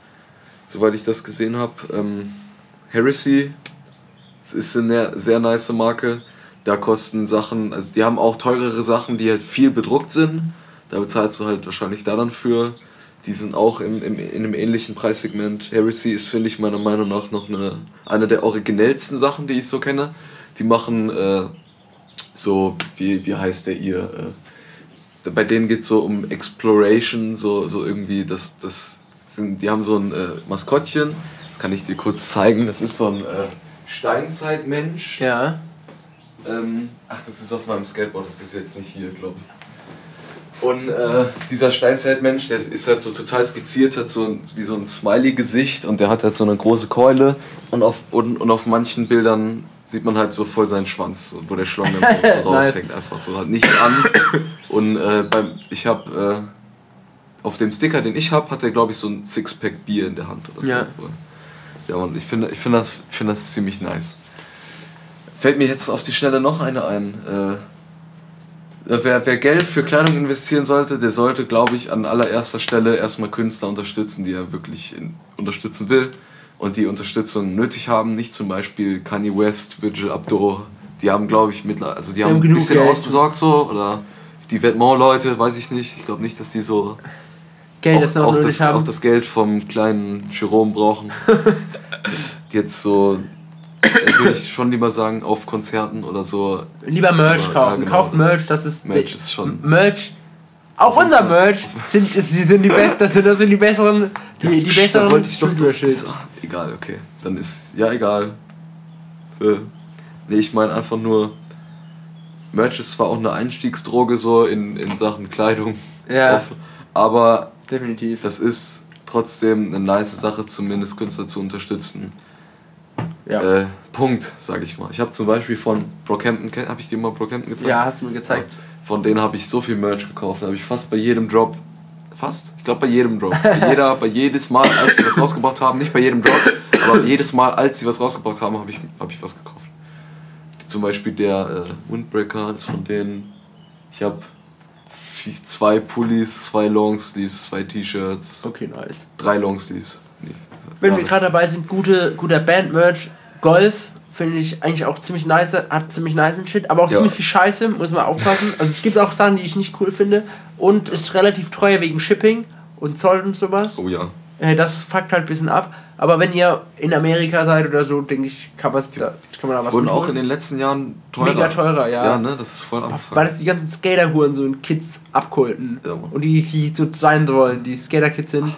soweit ich das gesehen habe. Ähm, Heresy, es ist eine sehr nice Marke. Da kosten Sachen, also die haben auch teurere Sachen, die halt viel bedruckt sind. Da bezahlst du halt wahrscheinlich da dann für. Die sind auch im, im, in einem ähnlichen Preissegment. Heresy ist, finde ich, meiner Meinung nach noch eine, eine der originellsten Sachen, die ich so kenne. Die machen äh, so, wie, wie heißt der ihr? Äh, bei denen geht es so um Exploration, so, so irgendwie, das, das sind, die haben so ein äh, Maskottchen, das kann ich dir kurz zeigen, das ist so ein äh, Steinzeitmensch. Ja. Ähm, ach, das ist auf meinem Skateboard, das ist jetzt nicht hier, glaube ich. Und äh, dieser Steinzeitmensch, der ist halt so total skizziert, hat so ein, wie so ein Smiley-Gesicht und der hat halt so eine große Keule und auf, und, und auf manchen Bildern sieht man halt so voll seinen Schwanz, so, wo der Schlong dann so [LAUGHS] Nice. raushängt, einfach so, hat nichts an. Und äh, beim, ich habe äh, auf dem Sticker, den ich habe, hat er glaube ich so ein Sixpack Bier in der Hand oder so. Ja. Ja, und ich finde ich find das, find das ziemlich nice. Fällt mir jetzt auf die Schnelle noch eine ein. Äh, wer, wer Geld für Kleidung investieren sollte, der sollte, glaube ich, an allererster Stelle erstmal Künstler unterstützen, die er wirklich in, unterstützen will und die Unterstützung nötig haben. Nicht zum Beispiel Kanye West, Virgil Abloh. Die haben, glaube ich, mittlerweile, also die haben, haben ein bisschen Geld. ausgesorgt so oder die Vetements-Leute, weiß ich nicht. Ich glaube nicht, dass die so Geld auch, auch, das, auch das Geld vom kleinen Jerome brauchen. die [LAUGHS] jetzt so würde ich schon lieber sagen, auf Konzerten oder so. Lieber Merch Aber, kaufen. ja, genau, Kauft Merch, das ist. Merch ist schon- Merch. Auch unser Merch sind, sind die [LAUGHS] besten, das sind, das sind die besseren, die, die Psst, besseren da wollte ich doch doch das, Egal, okay. Dann ist. Ja, egal. Äh, nee, ich meine einfach nur. Merch ist zwar auch eine Einstiegsdroge so in, in Sachen Kleidung. Ja. Auf, aber Definitiv. das ist trotzdem eine nice Sache, zumindest Künstler zu unterstützen. Ja. Äh, Punkt, sag ich mal. Ich habe zum Beispiel von Brockhampton, habe ich dir mal Brockhampton gezeigt? ja, hast du mir gezeigt. Von denen habe ich so viel Merch gekauft. Da habe ich fast bei jedem Drop. Fast? Ich glaube bei jedem Drop. Bei, jeder, [LAUGHS] bei jedes Mal, als sie was rausgebracht haben, nicht bei jedem Drop, aber jedes Mal, als sie was rausgebracht haben, habe ich, hab ich was gekauft. Zum Beispiel der äh, Windbreaker ist von denen. Ich habe zwei Pullis, zwei Longsleeves, zwei T-Shirts, Okay, nice. drei Longsleeves. Nee, Wenn wir gerade dabei sind, gute, guter Band-Merch. Golf finde ich eigentlich auch ziemlich nice, hat ziemlich nice Shit, aber auch Ja. ziemlich viel Scheiße, muss man aufpassen. Also es gibt auch Sachen, die ich nicht cool finde und ist relativ teuer wegen Shipping und Zoll und sowas. Oh ja. Äh, Das fuckt halt ein bisschen ab. Aber wenn ihr in Amerika seid oder so, denke ich, kann, man's da, kann man da was Wurden auch in den letzten Jahren teurer. Mega teurer, ja. Ja, ne? Das ist voll abgefuckt. Weil das die ganzen Skaterhuren so in Kids abkulten. Ja, und die, die so sein wollen, die Skater-Kids sind,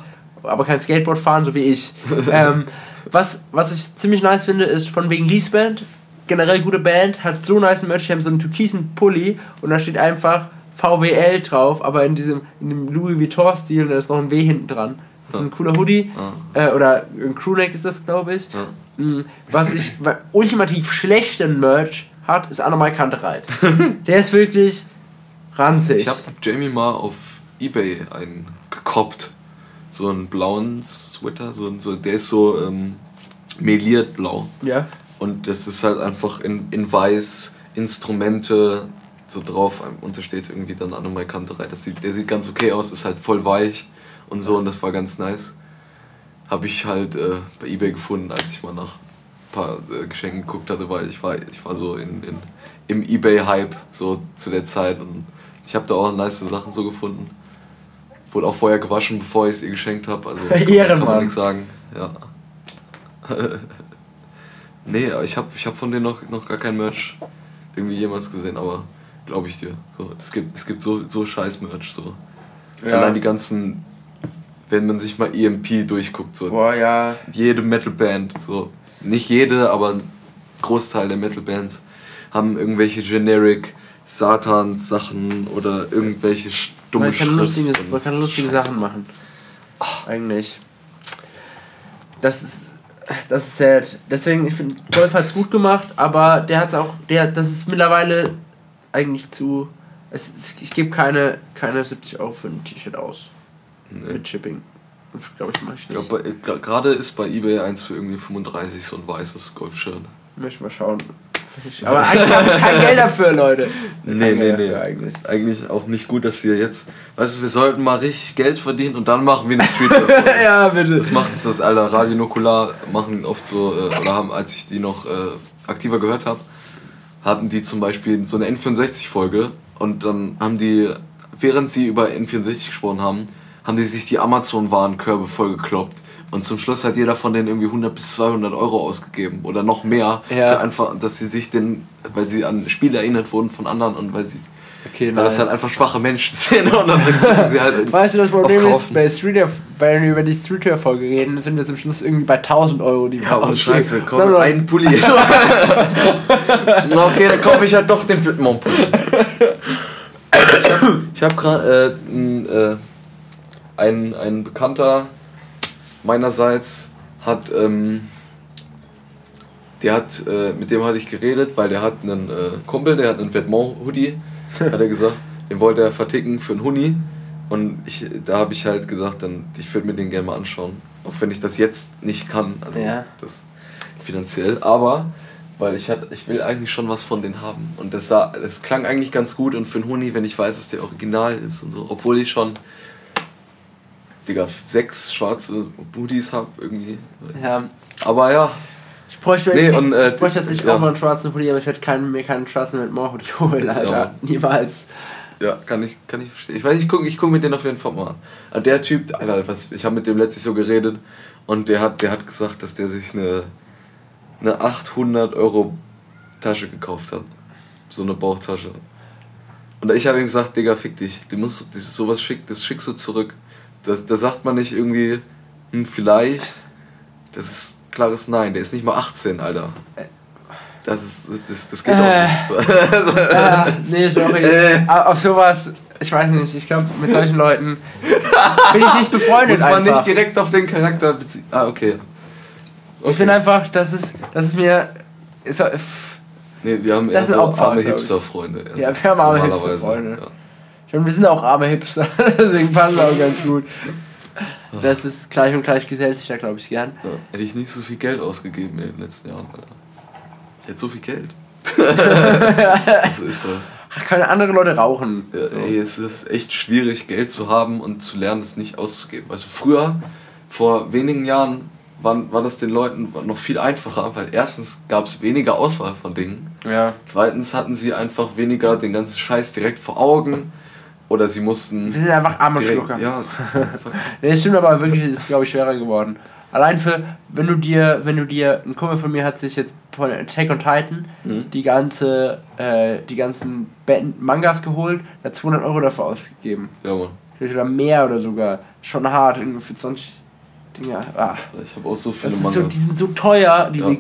aber kein Skateboard fahren, so wie ich. [LAUGHS] ähm, was, was ich ziemlich nice finde, ist von wegen Lease Band. Generell gute Band, hat so nice Merch, die haben so einen türkisen Pulli und da steht einfach VWL drauf, aber in diesem in dem Louis Vuitton-Stil und da ist noch ein W hinten dran. Das ist ein cooler Hoodie. Äh, oder ein Crewneck ist das, glaube ich. Ja. Mm, Was ich wa- ultimativ schlechten Merch hat, ist Annemai Kantereit. [LAUGHS] Der ist wirklich ranzig. Ich habe Jamie mal auf Ebay einen gekoppt. So einen blauen Sweater, so, so, der ist so ähm, meliert blau. ja. Und das ist halt einfach in, in weiß, Instrumente so drauf. Und da steht irgendwie dann Annemai Kanterei. Das sieht, der sieht ganz okay aus, ist halt voll weich und so und das war ganz nice. Habe ich halt äh, bei Ebay gefunden, als ich mal nach ein paar äh, Geschenken geguckt hatte, weil ich war, ich war so in, in, im Ebay-Hype so zu der Zeit und ich habe da auch nice Sachen so gefunden. Wurde auch vorher gewaschen, bevor ich es ihr geschenkt habe. Also [LAUGHS] kann, man- kann Ehrenmann. man nichts sagen. Ja. [LAUGHS] nee, aber ich habe ich hab von denen noch, noch gar kein Merch irgendwie jemals gesehen, aber glaube ich dir. So, es gibt, es gibt so, so scheiß Merch. So. Ja. Allein die ganzen, wenn man sich mal EMP durchguckt, so Boah, ja. jede Metalband, so nicht jede, aber ein Großteil der Metalbands haben irgendwelche generic Satan-Sachen oder irgendwelche stumme Man kann, Schrift lustiges, man kann lustige scheiße. Sachen machen. Eigentlich. Das ist. Das ist sad. Deswegen, ich finde, Golf hat es gut gemacht, aber der hat auch. Der, das ist mittlerweile eigentlich zu. Es, es, ich gebe keine, keine 70 Euro für ein T-Shirt aus. Nee. Mit Shipping. Glaube ich, mache ich nicht. gra- Gerade ist bei eBay eins für irgendwie 35 so ein weißes Golfshirt. Möchte mal schauen. [LAUGHS] Aber eigentlich habe ich kein Geld dafür, Leute. Nee, Kein nee, Geld nee. Eigentlich. Eigentlich auch nicht gut, dass wir jetzt. Weißt du, wir sollten mal richtig Geld verdienen und dann machen wir eine Streetwear. [LAUGHS] ja, bitte. Das macht das Alter Radio Nukular machen oft so, äh, oder haben, als ich die noch äh, aktiver gehört habe, hatten die zum Beispiel so eine N64-Folge und dann haben die, während sie über N64 gesprochen haben, haben die sich die Amazon-Warenkörbe vollgekloppt. Und zum Schluss hat jeder von denen irgendwie 100 bis 200 Euro ausgegeben oder noch mehr. Ja. Für einfach, dass sie sich den, weil sie an Spiele erinnert wurden von anderen und weil sie, Okay, weil das halt einfach schwache Menschen [LAUGHS] sind und dann können sie halt [LAUGHS] Weißt du, das Problem ist, bei Street wenn wir über die Streetwear-Folge reden, sind wir zum Schluss irgendwie bei 1000 Euro, die wir Ja, ohne ausgeben. Scheiße, komm, einen Pulli. [LAUGHS] okay, dann kaufe ich halt doch den Flipmont-Pulli. Ich habe hab gerade äh, äh, ein, ein Bekannter meinerseits hat, ähm, der hat, äh, mit dem hatte ich geredet, weil der hat einen äh, Kumpel, der hat einen Vêtement-Hoodie, hat er gesagt, den wollte er verticken für einen Huni. Und ich, da habe ich halt gesagt, dann, ich würde mir den gerne mal anschauen. Auch wenn ich das jetzt nicht kann. Also Ja. das finanziell. Aber weil ich, hat, ich will eigentlich schon was von denen haben. Und das, sah, das klang eigentlich ganz gut. Und für einen Huni, wenn ich weiß, dass der original ist und so. Obwohl ich schon, Digga, sechs schwarze Hoodies habe irgendwie. Ja, Aber ja, ich bräuchte, Nee, ich, und, äh, ich bräuchte tatsächlich ja. auch mal einen schwarzen Hoodie, aber ich werde keinen, mir keinen schwarzen mit Moorhoodie [LAUGHS] holen, Alter. Ja. Niemals. Ja, kann ich, kann ich verstehen. Ich weiß, ich gucke ich guck mir den auf jeden Fall mal an. Aber der Typ, Alter, was, ich habe mit dem letztlich so geredet und der hat, der hat gesagt, dass der sich eine eine 800 Euro Tasche gekauft hat. So eine Bauchtasche. Und ich habe ihm gesagt, Digga, fick dich. Du musst das sowas schick, das schickst du zurück. Das, da sagt man nicht irgendwie, hm, vielleicht. Das ist klares Nein. Der ist nicht mal 18, Alter. Das ist, das, das geht Äh. auch nicht. Ah, nee, sorry. Äh. Auf sowas, ich weiß nicht, ich glaube, mit solchen Leuten bin ich nicht befreundet Muss man einfach. nicht direkt auf den Charakter beziehen. Ah, okay. Ich bin einfach, das ist, das ist mir. Ist, Nee, wir haben eher so Opfer, arme. Hipster-Freunde. eher Ja, wir haben arme Hipster-Freunde. Ja. Meine, wir sind auch arme Hipster, [LAUGHS] deswegen wir auch ganz gut. Das ist gleich und gleich gesellt sich da, glaube ich, gern. Ja. Hätte ich nicht so viel Geld ausgegeben in den letzten Jahren, Alter. Ich hätte so viel Geld. [LAUGHS] so ist das. Ach, können andere Leute rauchen. Ja, So. ey, es ist echt schwierig, Geld zu haben und zu lernen, es nicht auszugeben. Also früher, vor wenigen Jahren, war, war das den Leuten noch viel einfacher, weil erstens gab es weniger Auswahl von Dingen. Ja. Zweitens hatten sie einfach weniger den ganzen Scheiß direkt vor Augen. Oder sie mussten. Wir sind einfach arme direkt, Schlucker. ja, das, [LAUGHS] Nee, das stimmt aber wirklich, ist glaube ich schwerer geworden. Allein für, wenn du dir, wenn du dir, ein Kumpel von mir hat sich jetzt von Attack on Titan Mhm. die ganze, äh, die ganzen Band Mangas geholt, hat 200 Euro dafür ausgegeben. ja, Mann. Vielleicht Oder mehr oder sogar. Schon hart, irgendwie für 20 Dinge. Ah. Ich habe auch so viele ist so, die sind so teuer, die Ja.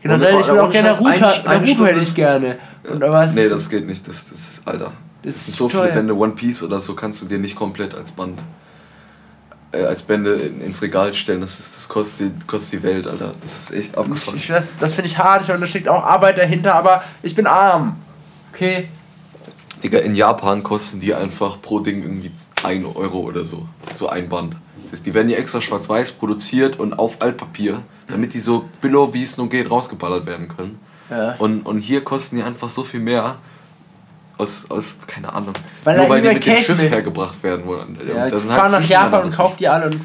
Generell, ich will auch gerne Naruto, Naruto hätte ich gerne. Und aber Nee, das geht nicht. Das, das ist, Alter. Das ist so viele teuer. Bände. One Piece oder so kannst du dir nicht komplett als Band, äh, als Bände in, ins Regal stellen. Das, ist, das kostet, die- kostet die Welt, Alter. Das ist echt Ich, abgefahren. ich, das das finde ich hart, ich meine, da steckt auch Arbeit dahinter, aber ich bin arm. Okay. Digga, in Japan kosten die einfach pro Ding irgendwie 1 Euro oder so. So ein Band. Das, die werden ja extra schwarz-weiß produziert und auf Altpapier, damit die so billow wie es nur geht rausgeballert werden können. Ja. Und, und hier kosten die einfach so viel mehr. Aus, aus keine Ahnung. Weil Nur weil die mit dem Schiff mit- hergebracht werden. wollen. Ja, Das ich fahre halt nach Japan und kaufe die alle und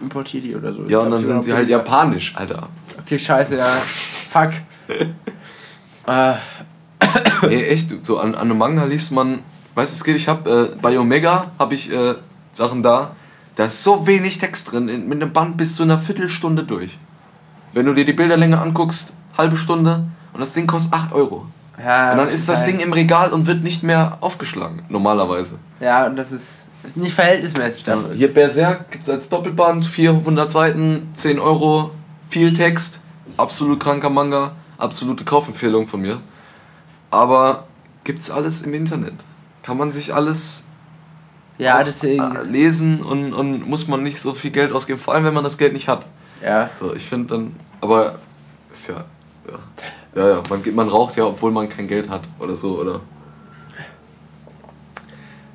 importiere die oder so. Ja, und dann sind sie halt japanisch, Alter. Okay, scheiße, ja. [LAUGHS] Fuck. äh, Nee, echt, so an, an einem Manga liest man, weißt du, es geht, ich hab, äh, bei Omega habe ich äh, Sachen da, da ist so wenig Text drin, in, mit einem Band bis zu einer Viertelstunde durch. Wenn du dir die Bilderlänge anguckst, halbe Stunde und das Ding kostet 8 Euro. Ja, Und dann ist das halt- Ding im Regal und wird nicht mehr aufgeschlagen, normalerweise. Ja, und das ist, ist nicht verhältnismäßig dafür. Hier Berserk gibt es als Doppelband, 400 Seiten, 10 Euro, viel Text, absolut kranker Manga, absolute Kaufempfehlung von mir. Aber gibt's alles im Internet. Kann man sich alles Ja, äh, lesen und, und muss man nicht so viel Geld ausgeben, vor allem wenn man das Geld nicht hat. Ja. So, ich finde dann, aber ist ja, ja, ja, ja man, man raucht ja, obwohl man kein Geld hat oder so, oder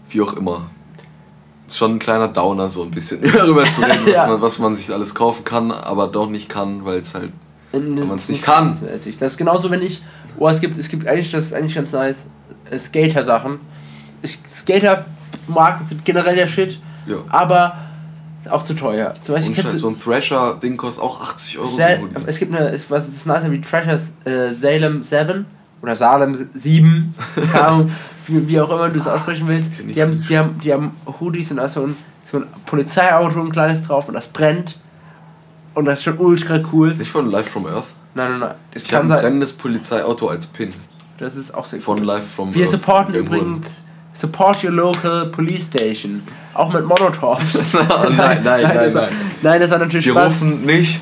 wie auch immer. Ist schon ein kleiner Downer, so ein bisschen [LAUGHS] darüber zu reden, Ja. was, man, was man sich alles kaufen kann, aber doch nicht kann, weil es halt, Wenn man's nicht kann. Das ist genauso, wenn ich. Oh, es gibt, es gibt eigentlich, das ist eigentlich ganz nice, äh, Skater-Sachen. Skater-Marken sind generell der Shit, ja. aber auch zu teuer. Zum Beispiel Und kennst Scheiß, du- so ein Thrasher-Ding kostet auch 80 Euro. so Sal Hoodie. es gibt eine, es, was ist nice wie Treasures äh, Salem 7 oder Salem 7, keine [LAUGHS] Ahnung, wie, wie auch immer du es aussprechen willst. Die haben, die, haben, die haben Hoodies und da ist so ein, so ein Polizeiauto, ein kleines drauf und das brennt. Und das ist schon ultra cool. Nicht von Live from Earth. Nein, nein, nein. Das, Ich habe ein brennendes Polizeiauto als Pin. das ist auch sehr Von cool. Live from Wir Earth. supporten Irgendwo. übrigens Support your local police station. Auch mit Molotovs. [LAUGHS] nein, nein, nein, das war, nein. nein, das war natürlich Wir Spaß. rufen nicht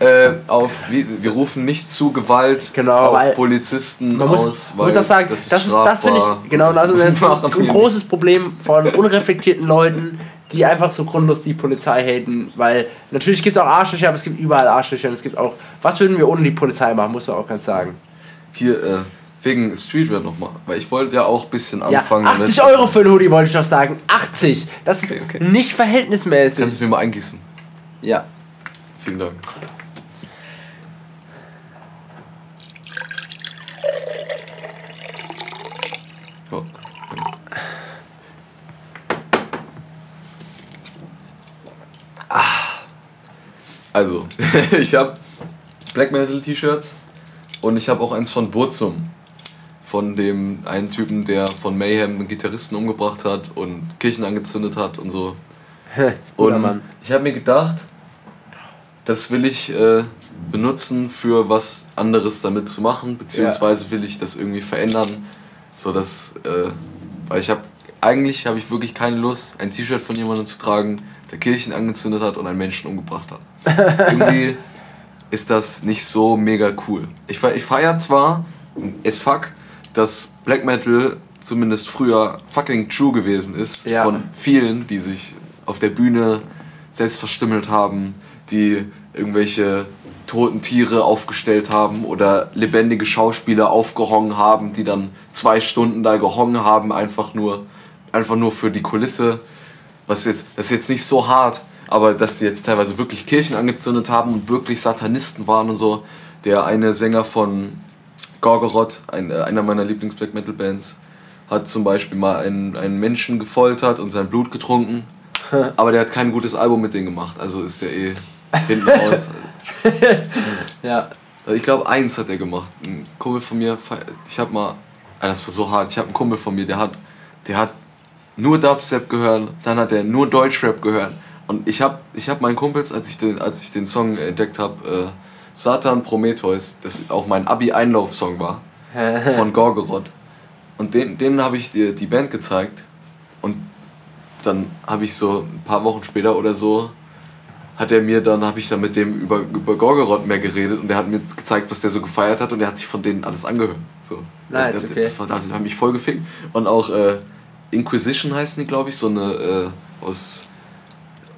äh, auf, wir rufen nicht zu Gewalt Genau, weil auf Polizisten Man muss, aus, man muss auch sagen, das, ist, das finde strafbar. ich, genau, Das also das ist ein, großes Problem von unreflektierten Leuten, die einfach so grundlos die Polizei haten, weil natürlich gibt es auch Arschlöcher, aber es gibt überall Arschlöcher und es gibt auch, was würden wir ohne die Polizei machen, muss man auch ganz sagen. Hier, äh, wegen Streetwear nochmal, weil ich wollte ja auch ein bisschen Ja, anfangen. 80 damit- Euro für einen Hoodie wollte ich doch sagen, 80, das ist Okay, okay. nicht verhältnismäßig. Kannst du mir mal eingießen? Ja, Vielen Dank. Ja. Ah. Also, [LAUGHS] ich habe Black Metal T-Shirts und ich habe auch eins von Burzum. Von dem einen Typen, der von Mayhem einen Gitarristen umgebracht hat und Kirchen angezündet hat und so. Und Mann. ich habe mir gedacht, das will ich, äh, benutzen für was anderes damit zu machen, beziehungsweise will ich das irgendwie verändern, so dass, äh, weil ich habe eigentlich habe ich wirklich keine Lust, ein T-Shirt von jemandem zu tragen, der Kirchen angezündet hat und einen Menschen umgebracht hat. [LAUGHS] irgendwie ist das nicht so mega cool. Ich, ich feiere zwar es fuck, dass Black Metal zumindest früher fucking true gewesen ist Ja. von vielen, die sich auf der Bühne selbst verstümmelt haben, die irgendwelche toten Tiere aufgestellt haben oder lebendige Schauspieler aufgehongen haben, die dann zwei Stunden da gehongen haben, einfach nur, einfach nur für die Kulisse. Was jetzt, das ist jetzt nicht so hart, aber dass sie jetzt teilweise wirklich Kirchen angezündet haben und wirklich Satanisten waren und so. Der eine Sänger von Gorgoroth, ein, äh, einer meiner Lieblings-Black Metal Bands, hat zum Beispiel mal einen, einen Menschen gefoltert und sein Blut getrunken. [LAUGHS] Aber der hat kein gutes Album mit denen gemacht, also ist der eh hinten raus. [LAUGHS] Ja. Also Ich glaube, eins hat er gemacht. Ein Kumpel von mir, ich habe mal, ah, das war so hart, ich habe einen Kumpel von mir, der hat, der hat nur Dubstep gehört, dann hat er nur Deutschrap gehört. Und ich habe ich hab meinen Kumpels, als ich den, als ich den Song entdeckt habe, äh, Satan Prometheus, das auch mein Abi-Einlauf-Song war, [LAUGHS] von Gorgoroth. Und den, denen habe ich dir die Band gezeigt. Und dann habe ich so ein paar Wochen später oder so, hat er mir dann, habe ich dann mit dem über, über Gorgoroth mehr geredet und der hat mir gezeigt, was der so gefeiert hat und er hat sich von denen alles angehört. So. Nice, das, okay. das war, das hat mich voll gefickt. Und auch äh, Inquisition heißen die, glaube ich, so eine äh, aus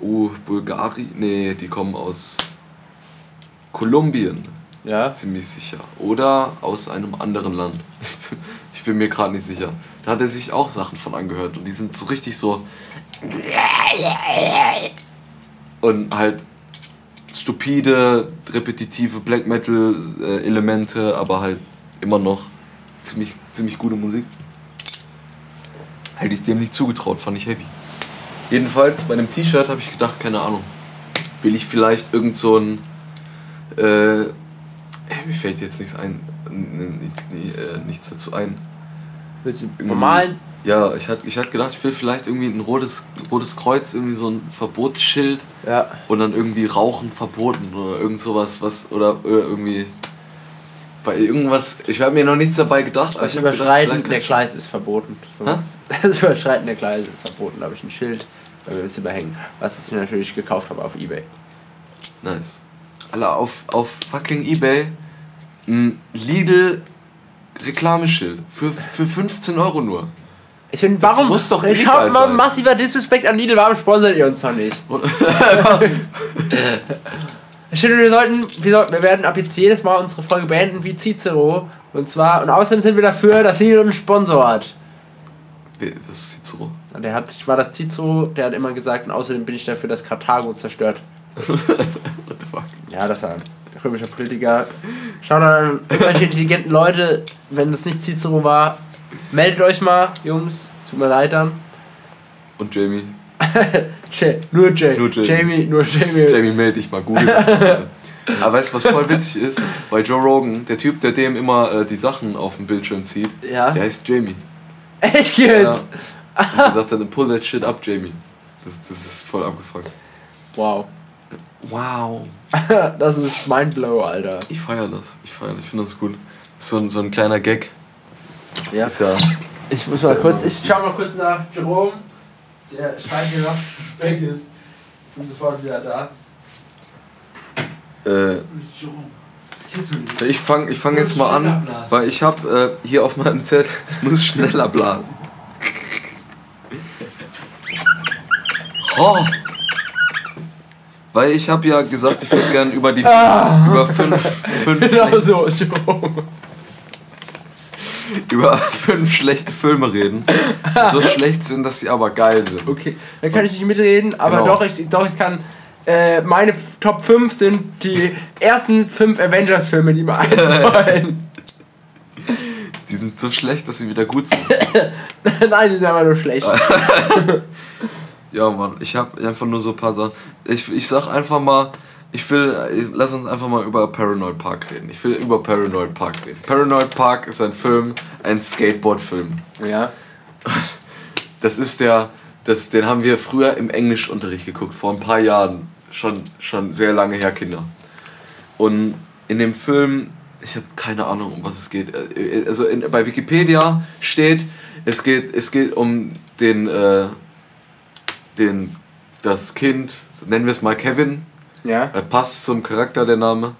uh, Bulgarien, nee, die kommen aus Kolumbien, Ja. ziemlich sicher. Oder aus einem anderen Land. [LAUGHS] Ich bin mir gerade nicht sicher. Da hat er sich auch Sachen von angehört und die sind so richtig so. Und halt stupide, repetitive Black Metal äh, Elemente, aber halt immer noch ziemlich, ziemlich gute Musik. Hätte ich dem nicht zugetraut, fand ich heavy. Jedenfalls bei einem T-Shirt habe ich gedacht, keine Ahnung, will ich vielleicht irgend so ein. Äh, mir fällt jetzt nichts ein, nichts- äh, nichts dazu ein. Willst du normalen? Ja, ich hatte ich gedacht, ich will vielleicht irgendwie ein rotes, rotes Kreuz, irgendwie so ein Verbotsschild Ja. und dann irgendwie Rauchen verboten oder irgend sowas, was, oder äh, irgendwie. Bei irgendwas, ich habe mir noch nichts dabei gedacht, Das Überschreiten gedacht, der Gleise ist verboten. [LAUGHS] Das Überschreiten der Gleise ist verboten. Da habe ich ein Schild bei mir im Zimmer hängen. Was ich natürlich gekauft habe auf Ebay. Nice. Alter, auf, auf fucking Ebay ein Lidl Reklameschild für, für 15 Euro nur. Ich finde, Das warum? muss doch ich habe mal massiver Disrespect an Lidl. Warum sponsert ihr uns noch nicht? [LAUGHS] [LAUGHS] Ich finde, wir sollten, wir sollten, wir werden ab jetzt jedes Mal unsere Folge beenden wie Cicero. Und zwar, und außerdem sind wir dafür, dass Lidl einen Sponsor hat. Was ist? Und Der hat, ich war das Cicero, der hat immer gesagt, und außerdem bin ich dafür, dass Karthago zerstört. [LAUGHS] What the fuck? Ja, das war ein römischer Politiker. Schaut an irgendwelche intelligenten Leute, wenn es nicht Cicero war, meldet euch mal, Jungs. Tut mir leid dann. Und Jamie? [LAUGHS] Jay, nur Jay. Nur Jamie. Jamie, nur Jamie. Jamie, melde dich mal, google. [LAUGHS] Aber weißt du, was voll witzig ist? Bei Joe Rogan, der Typ, der dem immer äh, die Sachen auf dem Bildschirm zieht, Ja. der heißt Jamie. Echt Ja. jetzt? Und er sagt dann, pull that shit up, Jamie. Das, das ist voll abgefuckt. Wow. Wow. [LAUGHS] Das ist Mindblow, Alter. Ich feiere das. Ich feiere das. Ich finde das gut. So ein, so ein kleiner Gag. Ja. Ist ja. Ich muss mal kurz, ich schau mal kurz nach Jerome. Der schreibt hier noch Speck ist. Ich bin sofort wieder da. Äh, Jerome. Ich fange ich fang jetzt mal an, weil ich habe äh, hier auf meinem Zettel, [LAUGHS] ich muss schneller blasen. [LAUGHS] Oh. Weil ich habe ja gesagt, ich würde [LAUGHS] gern über die über fünf, fünf, Genau so, über fünf schlechte Filme reden. So [LAUGHS] schlecht sind, dass sie aber geil sind. Okay, dann kann ich nicht mitreden, aber Genau. doch, ich, doch, ich kann. Äh, meine Top 5 sind die ersten 5 Avengers-Filme, die mir [LAUGHS] einfallen. Die sind so schlecht, dass sie wieder gut sind. Nein, die sind einfach nur schlecht. Ja, Mann, ich habe einfach nur so ein paar Sachen. Ich, ich sag einfach mal, ich will, ich, lass uns einfach mal über Paranoid Park reden. Ich will über Paranoid Park reden. Paranoid Park ist ein Film, ein Skateboard-Film. Ja. Das ist der, das, den haben wir früher im Englischunterricht geguckt, vor ein paar Jahren. Schon, schon sehr lange her, Kinder. Und in dem Film, ich habe keine Ahnung, um was es geht. Äh, Also in, bei Wikipedia steht, es geht, es geht um den, äh, den, das Kind, nennen wir es mal Kevin, Ja. er passt zum Charakter der Name.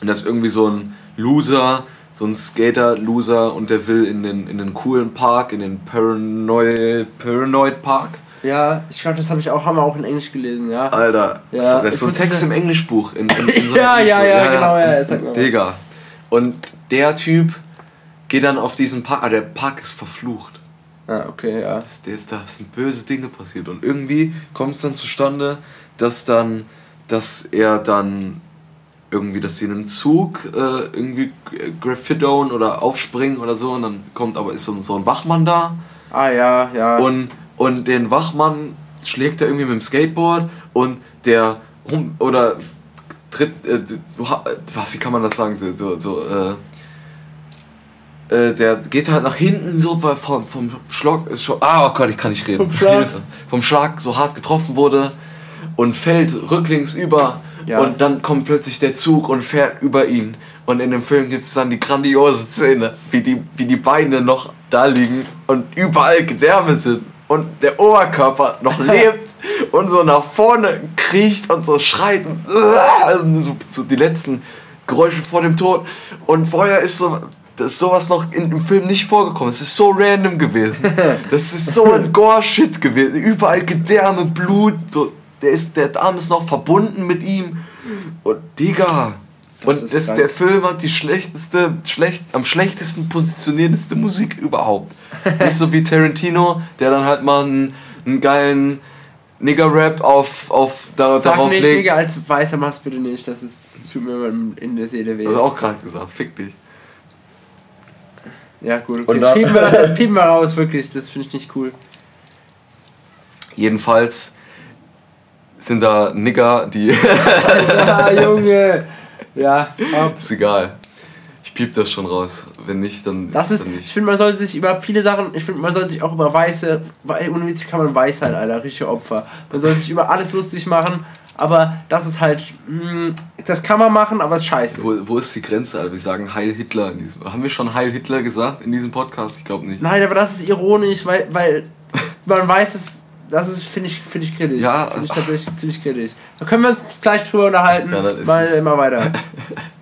Und das ist irgendwie so ein Loser, so ein Skater-Loser und der will in den, in den coolen Park, in den Paranoid, Paranoid Park. Ja, ich glaube, das habe ich auch, haben wir auch in Englisch gelesen, ja. Alter, Ja, das ist so ein Text im Englischbuch. In, in, in so [LAUGHS] Ja, ja, Englischbuch. ja, genau, ja, sag mal. Digga. Und der Typ geht dann auf diesen Park, ah, der Park ist verflucht. Ah, okay, ja. Das, ist, da sind böse Dinge passiert. Und irgendwie kommt es dann zustande, dass dann, dass er dann irgendwie, dass sie einen Zug äh, irgendwie graffitoen oder aufspringen oder so und dann kommt aber ist so, ein- so ein Wachmann da Ah, ja, ja. und, und den Wachmann schlägt er irgendwie mit dem Skateboard und der oder tritt äh, wie kann man das sagen so, so äh, äh, der geht halt nach hinten so weil vom vom Schlag ist schon ah oh Gott ich kann nicht reden Vom Schlag? Hilfe vom Schlag so hart getroffen wurde und fällt rücklings über Ja. und dann kommt plötzlich der Zug und fährt über ihn und in dem Film gibt es dann die grandiose Szene wie die wie die Beine noch da liegen und überall Gedärme sind und der Oberkörper noch [LAUGHS] lebt und so nach vorne kriecht und so schreit und, und so, so die letzten Geräusche vor dem Tod und vorher ist so das ist sowas noch in dem Film nicht vorgekommen. Es ist so random gewesen. [LAUGHS] Das ist so ein Gore-Shit gewesen. Überall Gedärme, Blut. So, der, ist, der Arm ist noch verbunden mit ihm. Und Digga. Und ist das, der Film hat die schlechteste, schlecht, am schlechtesten positionierendste Musik überhaupt. [LAUGHS] Nicht so wie Tarantino, der dann halt mal einen, einen geilen Nigger-Rap auf, auf, da, Sag darauf nicht, legt. Digga, als Weißer mach's bitte nicht. Das, ist, das tut mir in der Seele weh. Das auch gerade gesagt, fick dich. Ja, gut. Okay. Und dann- piepen, wir das, das piepen wir raus, wirklich. Das finde ich nicht cool. Jedenfalls sind da Nigger, die. [LAUGHS] ah, Junge. Ja, [LAUGHS] ab. ist egal. Ich piep das schon raus. Wenn nicht, dann. Das ist, dann ich nicht. finde, man sollte sich über viele Sachen, ich finde, man sollte sich auch über Weiße, weil ohne Witz kann man weiß sein, Alter, richtige Opfer. Man sollte sich über alles lustig machen, aber das ist halt, mh, das kann man machen, aber es ist scheiße. Wo, wo ist die Grenze, Alter? Wir sagen Heil Hitler in diesem. Haben wir schon Heil Hitler gesagt in diesem Podcast? Ich glaube nicht. Nein, aber das ist ironisch, weil, weil [LAUGHS] man weiß es, das ist, finde ich, finde ich kritisch. Ja. Finde ich tatsächlich ziemlich kritisch. Da können wir uns gleich drüber unterhalten. Ja, dann ist mal es- immer weiter. [LAUGHS]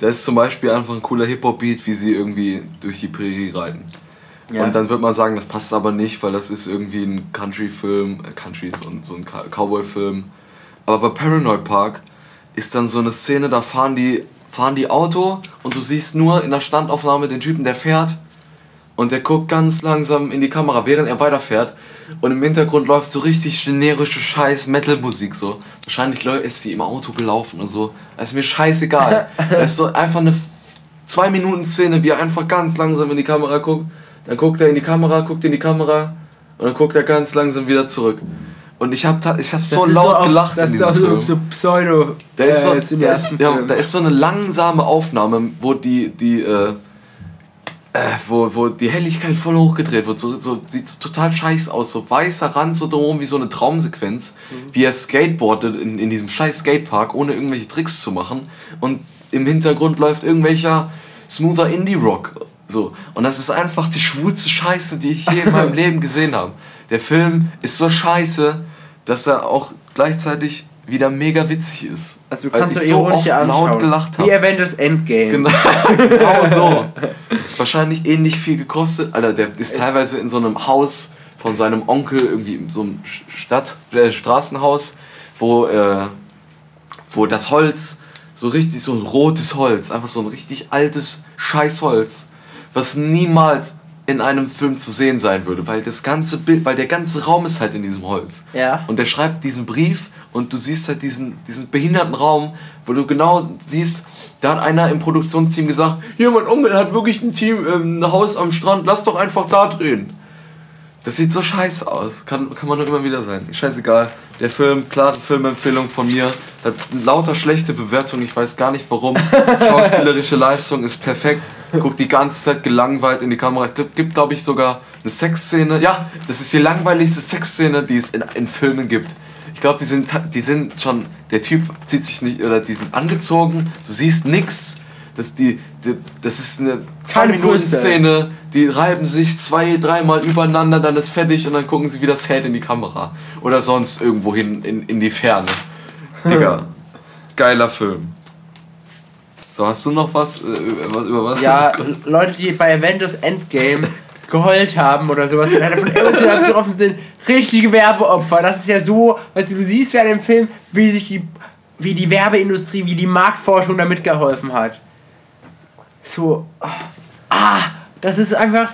Da ist zum Beispiel einfach ein cooler Hip-Hop-Beat, wie sie irgendwie durch die Prärie reiten. Ja. Und dann wird man sagen, das passt aber nicht, weil das ist irgendwie ein Country-Film, äh, Country, so ein, so ein Cow- Cowboy-Film. Aber bei Paranoid Park ist dann so eine Szene, da fahren die, fahren die Auto und du siehst nur in der Standaufnahme den Typen, der fährt und der guckt ganz langsam in die Kamera, während er weiterfährt. Und im Hintergrund läuft so richtig generische scheiß Metal-Musik so. Wahrscheinlich ist sie im Auto gelaufen oder so. Das ist mir scheißegal. [LAUGHS] Das ist so einfach eine zwei Minuten Szene, wie er einfach ganz langsam in die Kamera guckt. Dann guckt er in die Kamera, guckt in die Kamera und dann guckt er ganz langsam wieder zurück. Und ich hab, ich hab so laut auf- gelacht das in ist diesem so, Film. so Pseudo. Da ist, so, äh, da, ist, ja, da ist so eine langsame Aufnahme, wo die, die, äh, äh, wo, wo die Helligkeit voll hochgedreht wird. So, so, sieht total scheiß aus. So weißer Rand so drumherum wie so eine Traumsequenz. Mhm. Wie er skateboardet in, in diesem scheiß Skatepark, ohne irgendwelche Tricks zu machen. Und im Hintergrund läuft irgendwelcher smoother Indie-Rock. So. Und das ist einfach die schwulste Scheiße, die ich je in meinem [LAUGHS] Leben gesehen habe. Der Film ist so scheiße, dass er auch gleichzeitig wieder mega witzig ist. Also du Weil kannst ich so oft anschauen. laut gelacht Wie habe. Avengers Endgame. Genau, genau so. [LAUGHS] Wahrscheinlich ähnlich viel gekostet. Alter, der ist teilweise in so einem Haus von seinem Onkel, irgendwie in so einem Stadt, äh, Straßenhaus, wo, äh, wo das Holz so richtig, so ein rotes Holz, einfach so ein richtig altes Scheißholz, was niemals in einem Film zu sehen sein würde, weil das ganze Bild, weil der ganze Raum ist halt in diesem Holz. Ja. Und der schreibt diesen Brief und du siehst halt diesen, diesen behinderten Raum, wo du genau siehst, da hat einer im Produktionsteam gesagt, hier, mein Onkel hat wirklich ein Team, ähm, ein Haus am Strand, lass doch einfach da drehen. Das sieht so scheiße aus. Kann, kann man nur immer wieder sein. Scheißegal. Der Film, klare Filmempfehlung von mir. Hat lauter schlechte Bewertungen, ich weiß gar nicht warum. [LAUGHS] Schauspielerische Leistung ist perfekt. Guckt die ganze Zeit gelangweilt in die Kamera. Es gibt, gibt glaube ich, sogar eine Sexszene. Ja, das ist die langweiligste Sexszene, die es in, in Filmen gibt. Ich glaube, die sind, die sind schon, der Typ zieht sich nicht, oder die sind angezogen, du siehst nix. Das, die, die, das ist eine Keine 2-Minuten-Szene, die reiben sich zwei, dreimal übereinander, dann ist fertig und dann gucken sie, wie das hält in die Kamera. Oder sonst irgendwo hin in, in die Ferne. Digga, geiler Film. So, hast du noch was, äh, über was? Ja, [LAUGHS] Leute, die bei Avengers Endgame [LAUGHS] geheult haben oder sowas, die davon emotional betroffen sind, richtige Werbeopfer. Das ist ja so, weißt du, du siehst während dem Film, wie sich die, wie die Werbeindustrie, wie die Marktforschung da mitgeholfen hat. So, ah, das ist einfach.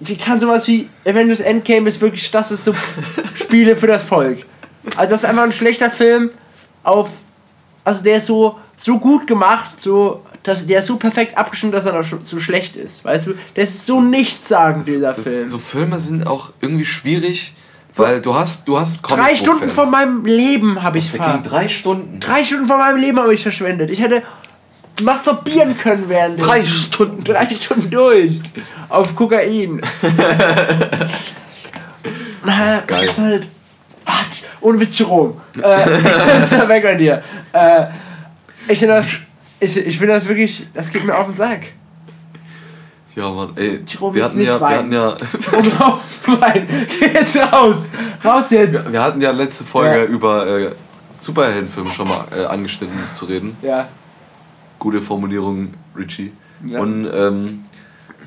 Wie kann sowas wie Avengers Endgame ist wirklich, das ist so Spiele für das Volk. Also das ist einfach ein schlechter Film auf, also der ist so, so gut gemacht, so, dass, der ist so perfekt abgestimmt, dass er noch so schlecht ist, weißt du? Das ist so nichtssagend, dieser Das, Film. so Filme sind auch irgendwie schwierig, weil du hast, du hast drei Comicbook-Fans. Stunden von meinem Leben habe ich Der ging ver drei Stunden. Drei Stunden von meinem Leben habe ich verschwendet. Ich hätte masturbieren können während Drei Stunden. Drei Stunden durch. Auf Kokain. [LAUGHS] naja, das ist halt. Ach, ohne Witz, Jerome. Äh, [LAUGHS] ist ja weg bei dir. Äh, ich finde das. Ich, ich finde das wirklich. Das geht mir auf den Sack. Ja, Mann, ey. Jerome, Wir hatten, ja, [LAUGHS] wir, hatten ja, Jerome, raus, Nein, geh jetzt raus. Raus jetzt. wir hatten ja letzte Folge Ja. über äh, Superheldenfilme schon mal äh, angeschnitten zu reden. Ja. Gute Formulierung, Richie. Ja. Und ähm,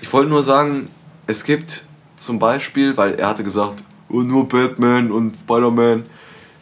ich wollte nur sagen, es gibt zum Beispiel, weil er hatte gesagt, oh, nur Batman und Spider-Man.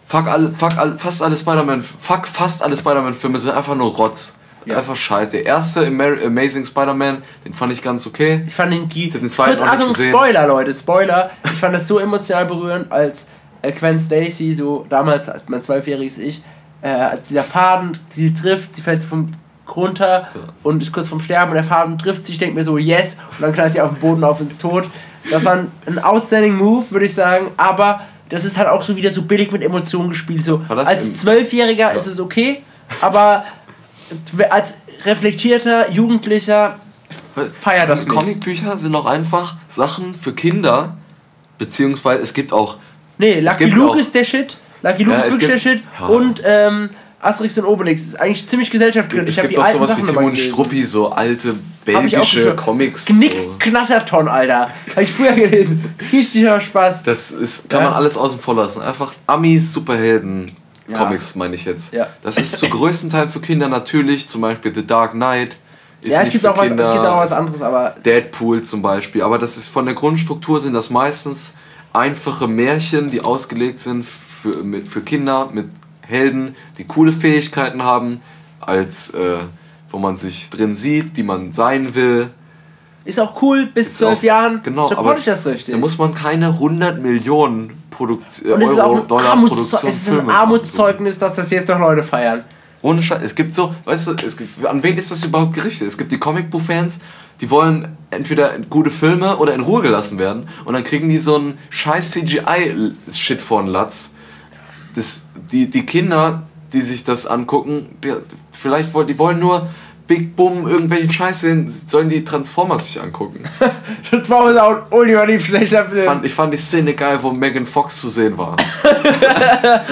Fuck, alle, fuck alle, fast alle Spider-Man, fuck fast alle Spider-Man-Filme sind einfach nur Rotz. Ja. Einfach scheiße. Der erste Amazing Spider-Man, den fand ich ganz okay. Ich fand den hab den zweiten Kurz Achtung. Spoiler, Leute, Spoiler. Ich fand das so emotional berührend, als äh, Gwen Stacy, so damals, als mein zwölfjähriges Ich, äh, als dieser Faden sie trifft, sie fällt vom runter und ist kurz vorm Sterben und der Faden trifft sie, ich denke mir so, yes, und dann knallt sie auf den Boden auf ins Tod. Das war ein, ein outstanding Move, würde ich sagen, aber das ist halt auch so wieder so billig mit Emotionen gespielt. So, als Zwölfjähriger ist es okay, aber als reflektierter Jugendlicher feier das nicht. Comicbücher sind auch einfach Sachen für Kinder, beziehungsweise es gibt auch Nee, Lucky gibt Luke auch- ist der Shit. Lucky Luke Ja, ist es wirklich der gibt- Shit. Ja. Und ähm, Asterix und Obelix ist eigentlich ziemlich gesellschaftskritisch. es Ich habe gibt auch sowas wie Sachen Tim immer und. Struppi, so alte belgische Comics. Knick, So. Knatterton, Alter. Habe ich früher gelesen. Richtiger Spaß. Das ist, kann Ja. man alles außen vor lassen. Einfach Amis, Superhelden, Ja. Comics meine ich jetzt. Ja. Das ist zu größten Teil für Kinder natürlich, zum Beispiel The Dark Knight. Ist ja, es gibt, auch was, es gibt auch was anderes, aber Deadpool zum Beispiel. Aber das ist von der Grundstruktur sind das meistens einfache Märchen, die ausgelegt sind für, mit, für Kinder mit Helden, die coole Fähigkeiten haben, als äh, wo man sich drin sieht, die man sein will. Ist auch cool. Bis zwölf Jahren Genau, support aber ich das richtig. Da muss man keine 100 Millionen Produkt und es ist auch Euro, ein, Dollar Armutszeug- es ist ein Armutszeugnis, dass das jetzt noch Leute feiern. Ohne Scheiß. Es gibt so, weißt du, es gibt, an wen ist das überhaupt gerichtet? Es gibt die Comicbuch-Fans, die wollen entweder gute Filme oder in Ruhe gelassen werden und dann kriegen die so einen scheiß CGI-Shit vor den Latz. Das, die, die Kinder, die sich das angucken, die, vielleicht wollen, die wollen nur Big Boom irgendwelchen Scheiß sehen, sollen die Transformers sich angucken. [LAUGHS] Das war auch ein ultimativ schlechter Film. Fand, ich fand die Szene geil, wo Megan Fox zu sehen war. [LAUGHS]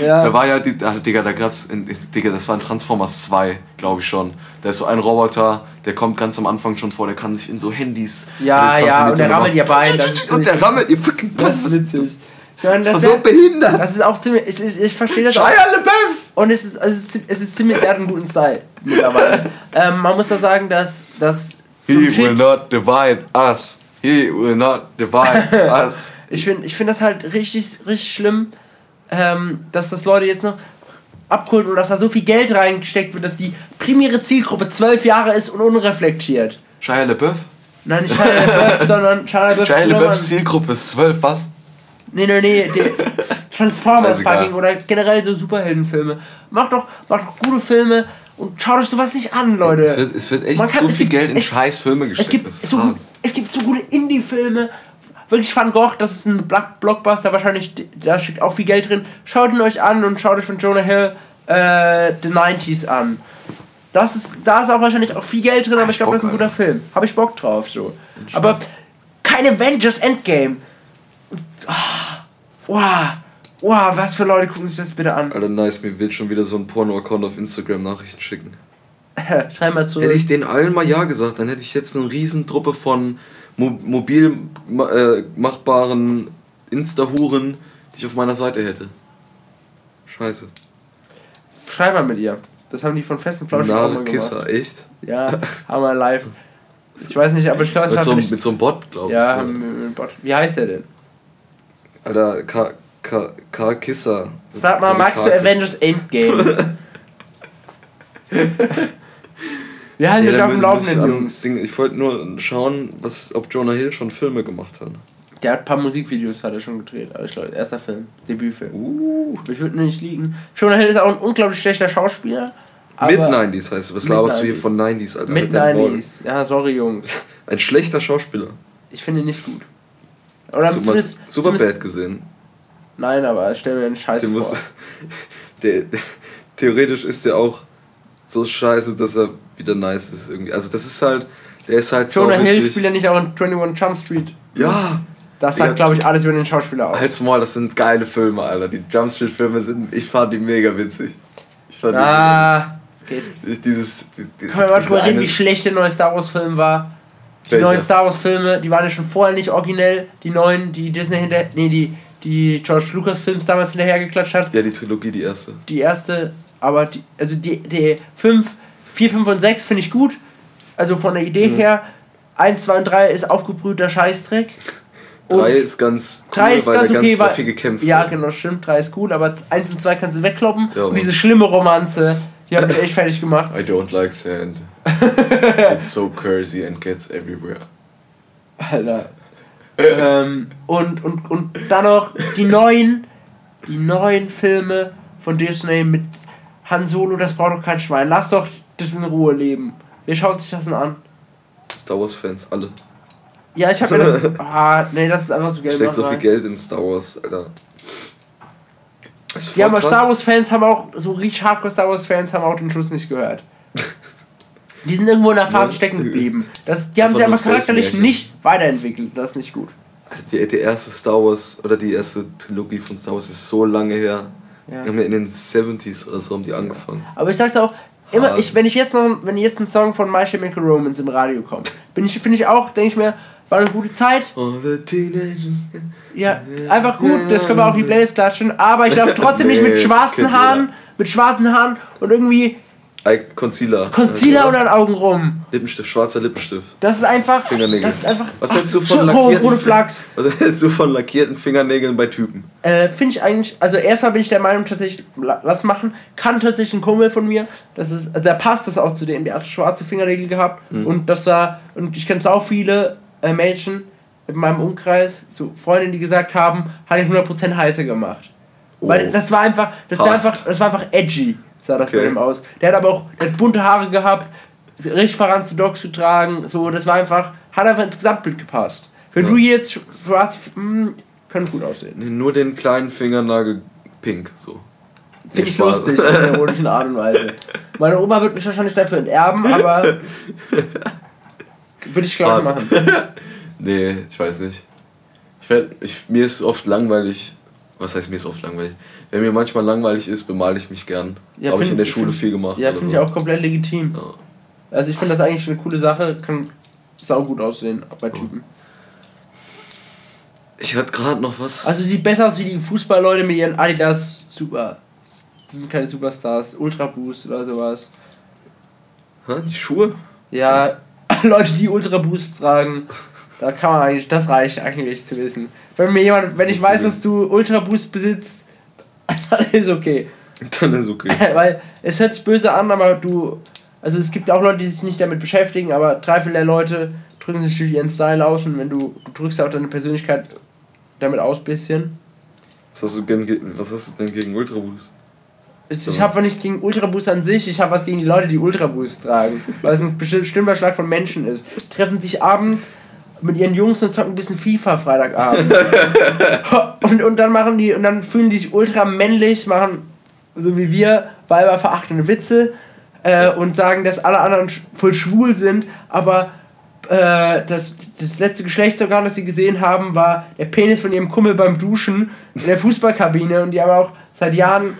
ja. Da war ja die, ach, Digga, da gab's, in, Digga, das war in Transformers 2, glaube ich schon. Da ist so ein Roboter, der kommt ganz am Anfang schon vor, der kann sich in so Handys. Ja, ja, und der rammelt ihr Bein, [LAUGHS] Und der rammelt ihr fucking Das ist witzig. Ich meine, das, Das ist so behindert. das ist auch ziemlich. Ich, ich, ich verstehe das auch. Shia LaBeouf! Und es ist, es ist, es ist ziemlich. Er hat einen guten Style mittlerweile. [LAUGHS] ähm, man muss da sagen, dass. dass He will not divide us. He will not divide [LAUGHS] us. ich finde ich find das halt richtig, richtig schlimm, ähm, dass das Leute jetzt noch abholen und dass da so viel Geld reingesteckt wird, dass die primäre Zielgruppe zwölf Jahre ist und unreflektiert. Shia LaBeouf? Nein, nicht Shia LaBeouf, [LAUGHS] sondern Shia LaBeouf. Shia LaBeoufs Zielgruppe ist 12, was? Nee, nee, nee, die Transformers fucking oder generell so Superheldenfilme. Macht doch, macht doch gute Filme und schaut euch sowas nicht an, Leute. Es wird, es wird echt Man kann- es viel gibt- Geld in es- scheiß Filme es, gesteckt. gibt das ist so, gut- es gibt so gute Indie-Filme. Wirklich Van Gogh, das ist ein Blockbuster, wahrscheinlich, da steckt auch viel Geld drin. Schaut ihn euch an und schaut euch von Jonah Hill äh, The 90s an. Das ist, da ist auch wahrscheinlich auch viel Geld drin, aber ich glaube, das ist ein guter Alter. Film. Habe ich Bock drauf, so. Aber kein Avengers Endgame. Und, ah, wow. Wow, was für Leute gucken sich das bitte an? Alter, nice, mir will schon wieder so ein Porno-Account auf Instagram Nachrichten schicken. [LAUGHS] Schreib mal zurück. Hätte ich den allen mal Ja gesagt, dann hätte ich jetzt eine riesen Truppe von mo mobil äh, machbaren Insta-Huren, die ich auf meiner Seite hätte. Scheiße. Schreib mal mit ihr. Das haben die von festen Flauschen mal Kisser, gemacht. echt? Ja, [LAUGHS] haben wir live. Ich weiß nicht, aber ich glaube, Mit so, einem- mit so einem Bot, glaube ich. Ja, haben wir mit dem Bot. Wie heißt der denn? Alter, K. K. K. Kisser. Frag mal, So magst du Karl- Avengers Endgame? [LAUGHS] Wir halten Ja, mich auf dem Laufenden, Jungs. Ding, ich wollte nur schauen, was, ob Jonah Hill schon Filme gemacht hat. Der hat ein paar Musikvideos hat er schon gedreht, aber ich glaube, erster Film, Debütfilm. Uh, Ich würde nicht liegen. Jonah Hill ist auch ein unglaublich schlechter Schauspieler. Aber Mid-90s heißt es. Was laberst du hier 90s. von 90s, Alter? Mid Halt dein Maul. 90s. Ja, sorry, Jungs. Ein schlechter Schauspieler. Ich finde ihn nicht gut. Oder Super, zumindest, Superbad gesehen. Nein, aber stell mir einen Scheiß Der vor. muss, [LAUGHS] der, der, theoretisch ist der auch so scheiße, dass er wieder nice ist irgendwie. Also das ist halt, der ist halt Jonah Hill spielt ja nicht auch in 21 Jump Street. Ja, Das sagt, glaube ich, alles über den Schauspieler aus. halt's mal, das sind geile Filme, Alter. Die Jump Street Filme sind, ich fand die mega witzig. Ich fand Ah, es geht. die, dieses, die, die, Können wir mal drüber reden, wie schlecht der neue Star Wars Film war? Die Welcher? neuen Star Wars Filme, die waren ja schon vorher nicht originell. Die neuen, die Disney hinter, nee, die, die George Lucas Films damals hinterhergeklatscht hat. Ja, die Trilogie, die erste. Die erste, aber die, also die, die 5, 4, 5 und 6 finde ich gut. Also von der Idee Mhm. her. 1, 2 und 3 ist aufgebrühter Scheißdreck. Und Drei ist ganz cool, 3 ist weil ganz da okay, ganz weil, viel gekämpft Ja, genau, stimmt. 3 ist cool, aber 1 und 2 kannst du wegkloppen. Ja, und diese schlimme Romanze, die hat mich echt fertig gemacht. I don't like sand. [LAUGHS] It's so cursy and gets everywhere. Alter. Ähm, und, und, und dann noch die neuen, die neuen Filme von Disney mit Han Solo, das braucht doch kein Schwein. Lass doch das in Ruhe leben. Wer schaut sich das denn an? Star Wars Fans, alle. Ja, ich hab mir das. [LAUGHS] Ah, nee, das ist einfach so Geld. Steckt so viel Geld in Star Wars, Alter. Das ist voll Ja, aber krass. Star Wars Fans haben auch, so richtig Hardcore Star Wars Fans haben auch den Schuss nicht gehört. Die sind irgendwo in der Phase stecken geblieben. Das, die haben sich einfach charakterlich nicht weiterentwickelt. Das ist nicht gut. Die, die erste Star Wars oder die erste Trilogie von Star Wars ist so lange her. Ja. Die haben ja in den 70s oder so haben die angefangen. Aber ich sag's auch, immer, Hart. ich, wenn ich jetzt noch, wenn jetzt ein Song von My Chemical Romance im Radio kommt, bin ich, finde ich auch, denke ich mir, war eine gute Zeit. All the teenagers. Ja, einfach gut, das können wir auf die Playlist klatschen, aber ich darf trotzdem nicht mit schwarzen Haaren, mit schwarzen Haaren und irgendwie Concealer. Concealer Ja. unter den Augen rum. Lippenstift, schwarzer Lippenstift. Das ist einfach, Fingernägel. das ist einfach, Was hältst du von lackierten rote Flachs. Was hältst du von lackierten Fingernägeln bei Typen? Äh, finde ich eigentlich, also erstmal bin ich der Meinung tatsächlich, la- lass machen, kann tatsächlich ein Kumpel von mir, das ist, also der passt das auch zu dem, der hat schwarze Fingernägel gehabt Mhm. und das sah, und ich kenne auch viele äh, Mädchen in meinem Umkreis, so Freundinnen, die gesagt haben, hat ihn 100% heißer gemacht. Weil Oh. das war einfach, das war einfach, das war einfach edgy, sah das Okay. bei ihm aus. Der hat aber auch, der hat bunte Haare gehabt, richtig verranzte Dogs getragen, so, das war einfach, hat einfach ins Gesamtbild gepasst. Wenn Ja. du jetzt schwarz, mh, könnte gut aussehen. Nur den kleinen Fingernagel pink, so. Finde ich Spaß. lustig, in einer ironischen Art und Weise. [LAUGHS] Meine Oma wird mich wahrscheinlich dafür enterben, aber. Würde ich klar machen. [LAUGHS] Nee, ich weiß nicht. Ich werd, ich, mir ist oft langweilig. Was heißt mir ist oft langweilig? Wenn mir manchmal langweilig ist, bemale ich mich gern. Ja, Habe ich in der Schule find- viel gemacht. Ja, finde so. ich auch komplett legitim. Ja. Also ich finde das eigentlich eine coole Sache, kann sau gut aussehen bei Typen. Ich hatte gerade noch was. Also sieht besser aus wie die Fußballleute mit ihren Adidas Super. Das sind keine Superstars, Ultra Boost oder sowas. Hä, die Schuhe? Ja, [LAUGHS] Leute, die Ultra Boost tragen, da kann man eigentlich, das reicht eigentlich zu wissen. Wenn mir jemand, wenn ich weiß, dass du Ultra Boost besitzt, [LAUGHS] dann ist okay. Dann ist okay. [LAUGHS] Weil es hört sich böse an, aber du. Also es gibt auch Leute, die sich nicht damit beschäftigen, aber drei Viertel der Leute drücken sich durch ihren Style aus und wenn du. Du drückst ja auch deine Persönlichkeit damit aus bisschen. Was hast du, ge- was hast du denn gegen Ultraboost? Ich, ich habe nicht gegen Ultraboost an sich, ich habe was gegen die Leute, die Ultraboost tragen. [LAUGHS] Weil es ein bestimmter Schlag von Menschen ist. Treffen sich abends mit ihren Jungs und zocken ein bisschen FIFA Freitagabend. [LAUGHS] und, und dann machen die, und dann fühlen die sich ultra männlich, machen so wie wir Weiber verachtende Witze äh, und sagen, dass alle anderen voll schwul sind, aber äh, das, das letzte Geschlechtsorgan, das sie gesehen haben, war der Penis von ihrem Kumpel beim Duschen in der Fußballkabine und die haben auch seit Jahren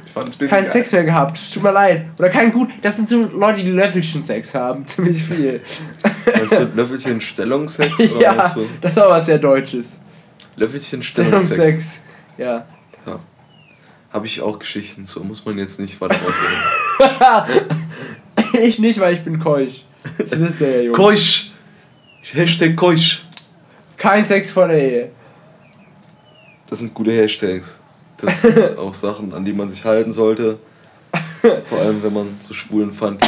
keinen. Sex mehr gehabt. Tut mir leid. Oder keinen gut. Das sind so Leute, die Löffelchen Sex haben. [LAUGHS] Ziemlich viel. Meinst du Löffelchen Stellungsex? [LAUGHS] Oder ja, meinst du das war was sehr Deutsches. Löffelchen [LAUGHS] Stellungsex? Stellungsex. Ja. Ja. Habe ich auch Geschichten zu, muss man jetzt nicht weiter ausreden. Ich nicht, weil ich bin keusch. Das wisst ihr ja, Junge. Keusch! Hashtag Keusch. Kein Sex vor der Ehe. Das sind gute Hashtags. Das [LAUGHS] sind auch Sachen, an die man sich halten sollte. Vor allem, wenn man so schwulen fand.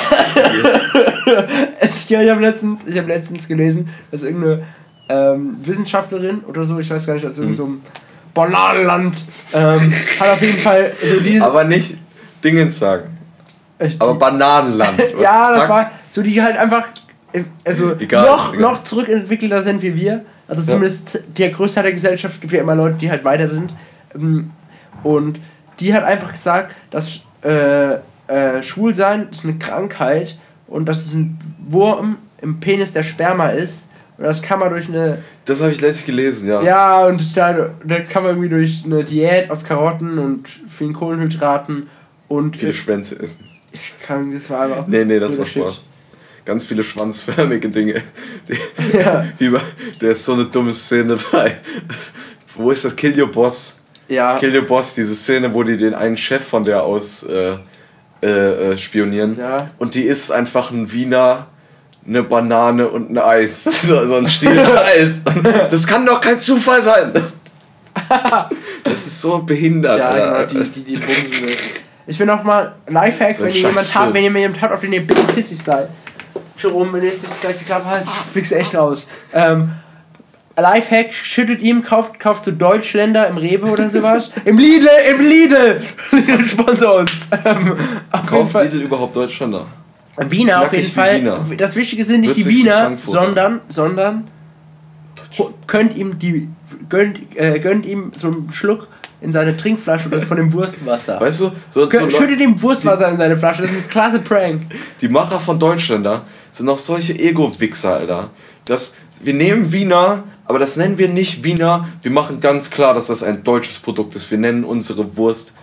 Ich, ich habe letztens, ich hab letztens gelesen, dass irgendeine ähm, Wissenschaftlerin oder so, ich weiß gar nicht, aus irgendeinem einem Bananenland, ähm, hat auf jeden Fall so diese. [LAUGHS] Aber nicht Dingens sagen. Echt, Aber Bananenland. [LAUGHS] Ja, das fuck? war so, die halt einfach, äh, also Egal, noch, egal. noch zurückentwickelter sind wie wir. Also Ja. zumindest der Großteil der Gesellschaft gibt ja immer Leute, die halt weiter sind. Ähm, Und die hat einfach gesagt, dass äh, äh, Schwulsein ist eine Krankheit und dass es ein Wurm im Penis der Sperma ist. Und das kann man durch eine. Das habe ich letztlich gelesen, ja. Ja, und da, da kann man irgendwie durch eine Diät aus Karotten und vielen Kohlenhydraten und. Viele Schwänze essen. ich kann, das war einfach. Nee, nee, das war Shit. Spaß. Ganz viele schwanzförmige Dinge. Die, Ja. [LAUGHS] wie bei, der ist so eine dumme Szene bei. Wo ist das? Kill Your Boss. Ja. Kill Your Boss, diese Szene, wo die den einen Chef von der aus äh, äh, äh, spionieren. Ja. Und die isst einfach ein Wiener, eine Banane und ein Eis. [LAUGHS] So, so ein Stiel [LAUGHS] Eis. Das kann doch kein Zufall sein. [LAUGHS] Das ist so behindert. Ja, genau, die, die, die Bumsen. Ich will noch mal Lifehack, So wenn ihr jemand habt, wenn ihr mir jemand habt, auf den ihr bitte pissig seid. Jerome, wenn ihr jetzt nicht gleich die Klappe hast, fliegst du echt raus. Ähm, Lifehack, schüttet ihm, kauft, kauft so Deutschländer im Rewe oder sowas. [LAUGHS] Im Lidl, im Lidl! [LAUGHS] Lidl sponsor uns. [LAUGHS] Ähm, auf jeden Kauft. Lidl überhaupt Deutschländer? Wiener auf Knackig jeden wie Fall. Wiener. Das Wichtige sind nicht Würzig die wie Wiener, sondern, sondern könnt ihm die gönnt, äh, gönnt ihm so einen Schluck in seine Trinkflasche oder von dem Wurstwasser. Weißt du, so, so Gön- Schüttet ihm Wurstwasser in seine Flasche. Das ist ein klasse Prank. die Macher von Deutschländer sind auch solche Ego-Wichser, Alter. Das, wir nehmen Wiener, aber das nennen wir nicht Wiener. Wir machen ganz klar, dass das ein deutsches Produkt ist. Wir nennen unsere Wurst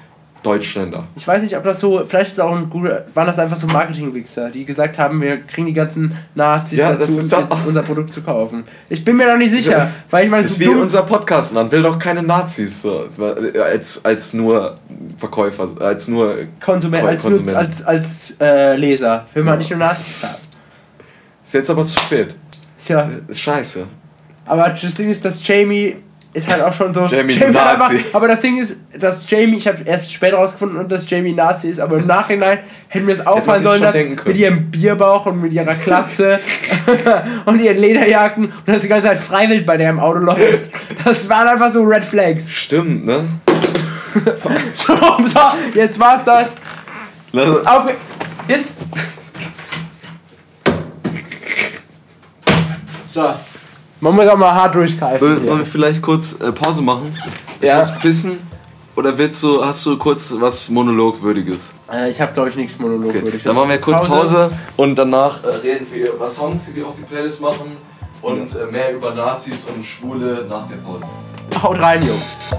Deutschländer. Ich weiß nicht, ob das so, vielleicht ist auch ein guter, waren das einfach so Marketing-Wichser, die gesagt haben, wir kriegen die ganzen Nazis Ja, dazu, das jetzt unser Produkt zu kaufen. Ich bin mir noch nicht sicher, weil ich meine, ist wie unser Podcast. Man will doch keine Nazis so, als, als nur Verkäufer, als nur Konsument, als, Konsument. als, als äh, Leser, will man nicht nur Nazis haben. Ist jetzt aber zu spät. Tja. Ist scheiße. Aber das Ding ist, dass Jamie ist halt auch schon so. Jamie hat Nazi. Einfach, aber das Ding ist, dass Jamie, ich habe erst später rausgefunden, und dass Jamie Nazi ist, aber im Nachhinein hätten wir es auffallen sollen, dass mit ihrem Bierbauch und mit ihrer Klatze [LAUGHS] [LAUGHS] und ihren Lederjacken und dass die ganze Zeit freiwillig bei der im Auto läuft. Das waren einfach so Red Flags. Stimmt, ne? [LAUGHS] So, so jetzt war's das. Auf, jetzt. So. Man muss auch mal hart durchgreifen. Wollen wollen wir vielleicht kurz äh, Pause machen? Ich Ja. muss pissen. Oder willst du, hast du kurz was Monologwürdiges? Äh, ich habe, glaube ich, nichts Monolog. Okay. Dann machen wir kurz Pause. Pause, und danach äh, reden wir über Songs, die wir auf die Playlist machen und äh, mehr über Nazis und Schwule nach der Pause. Haut rein, Jungs.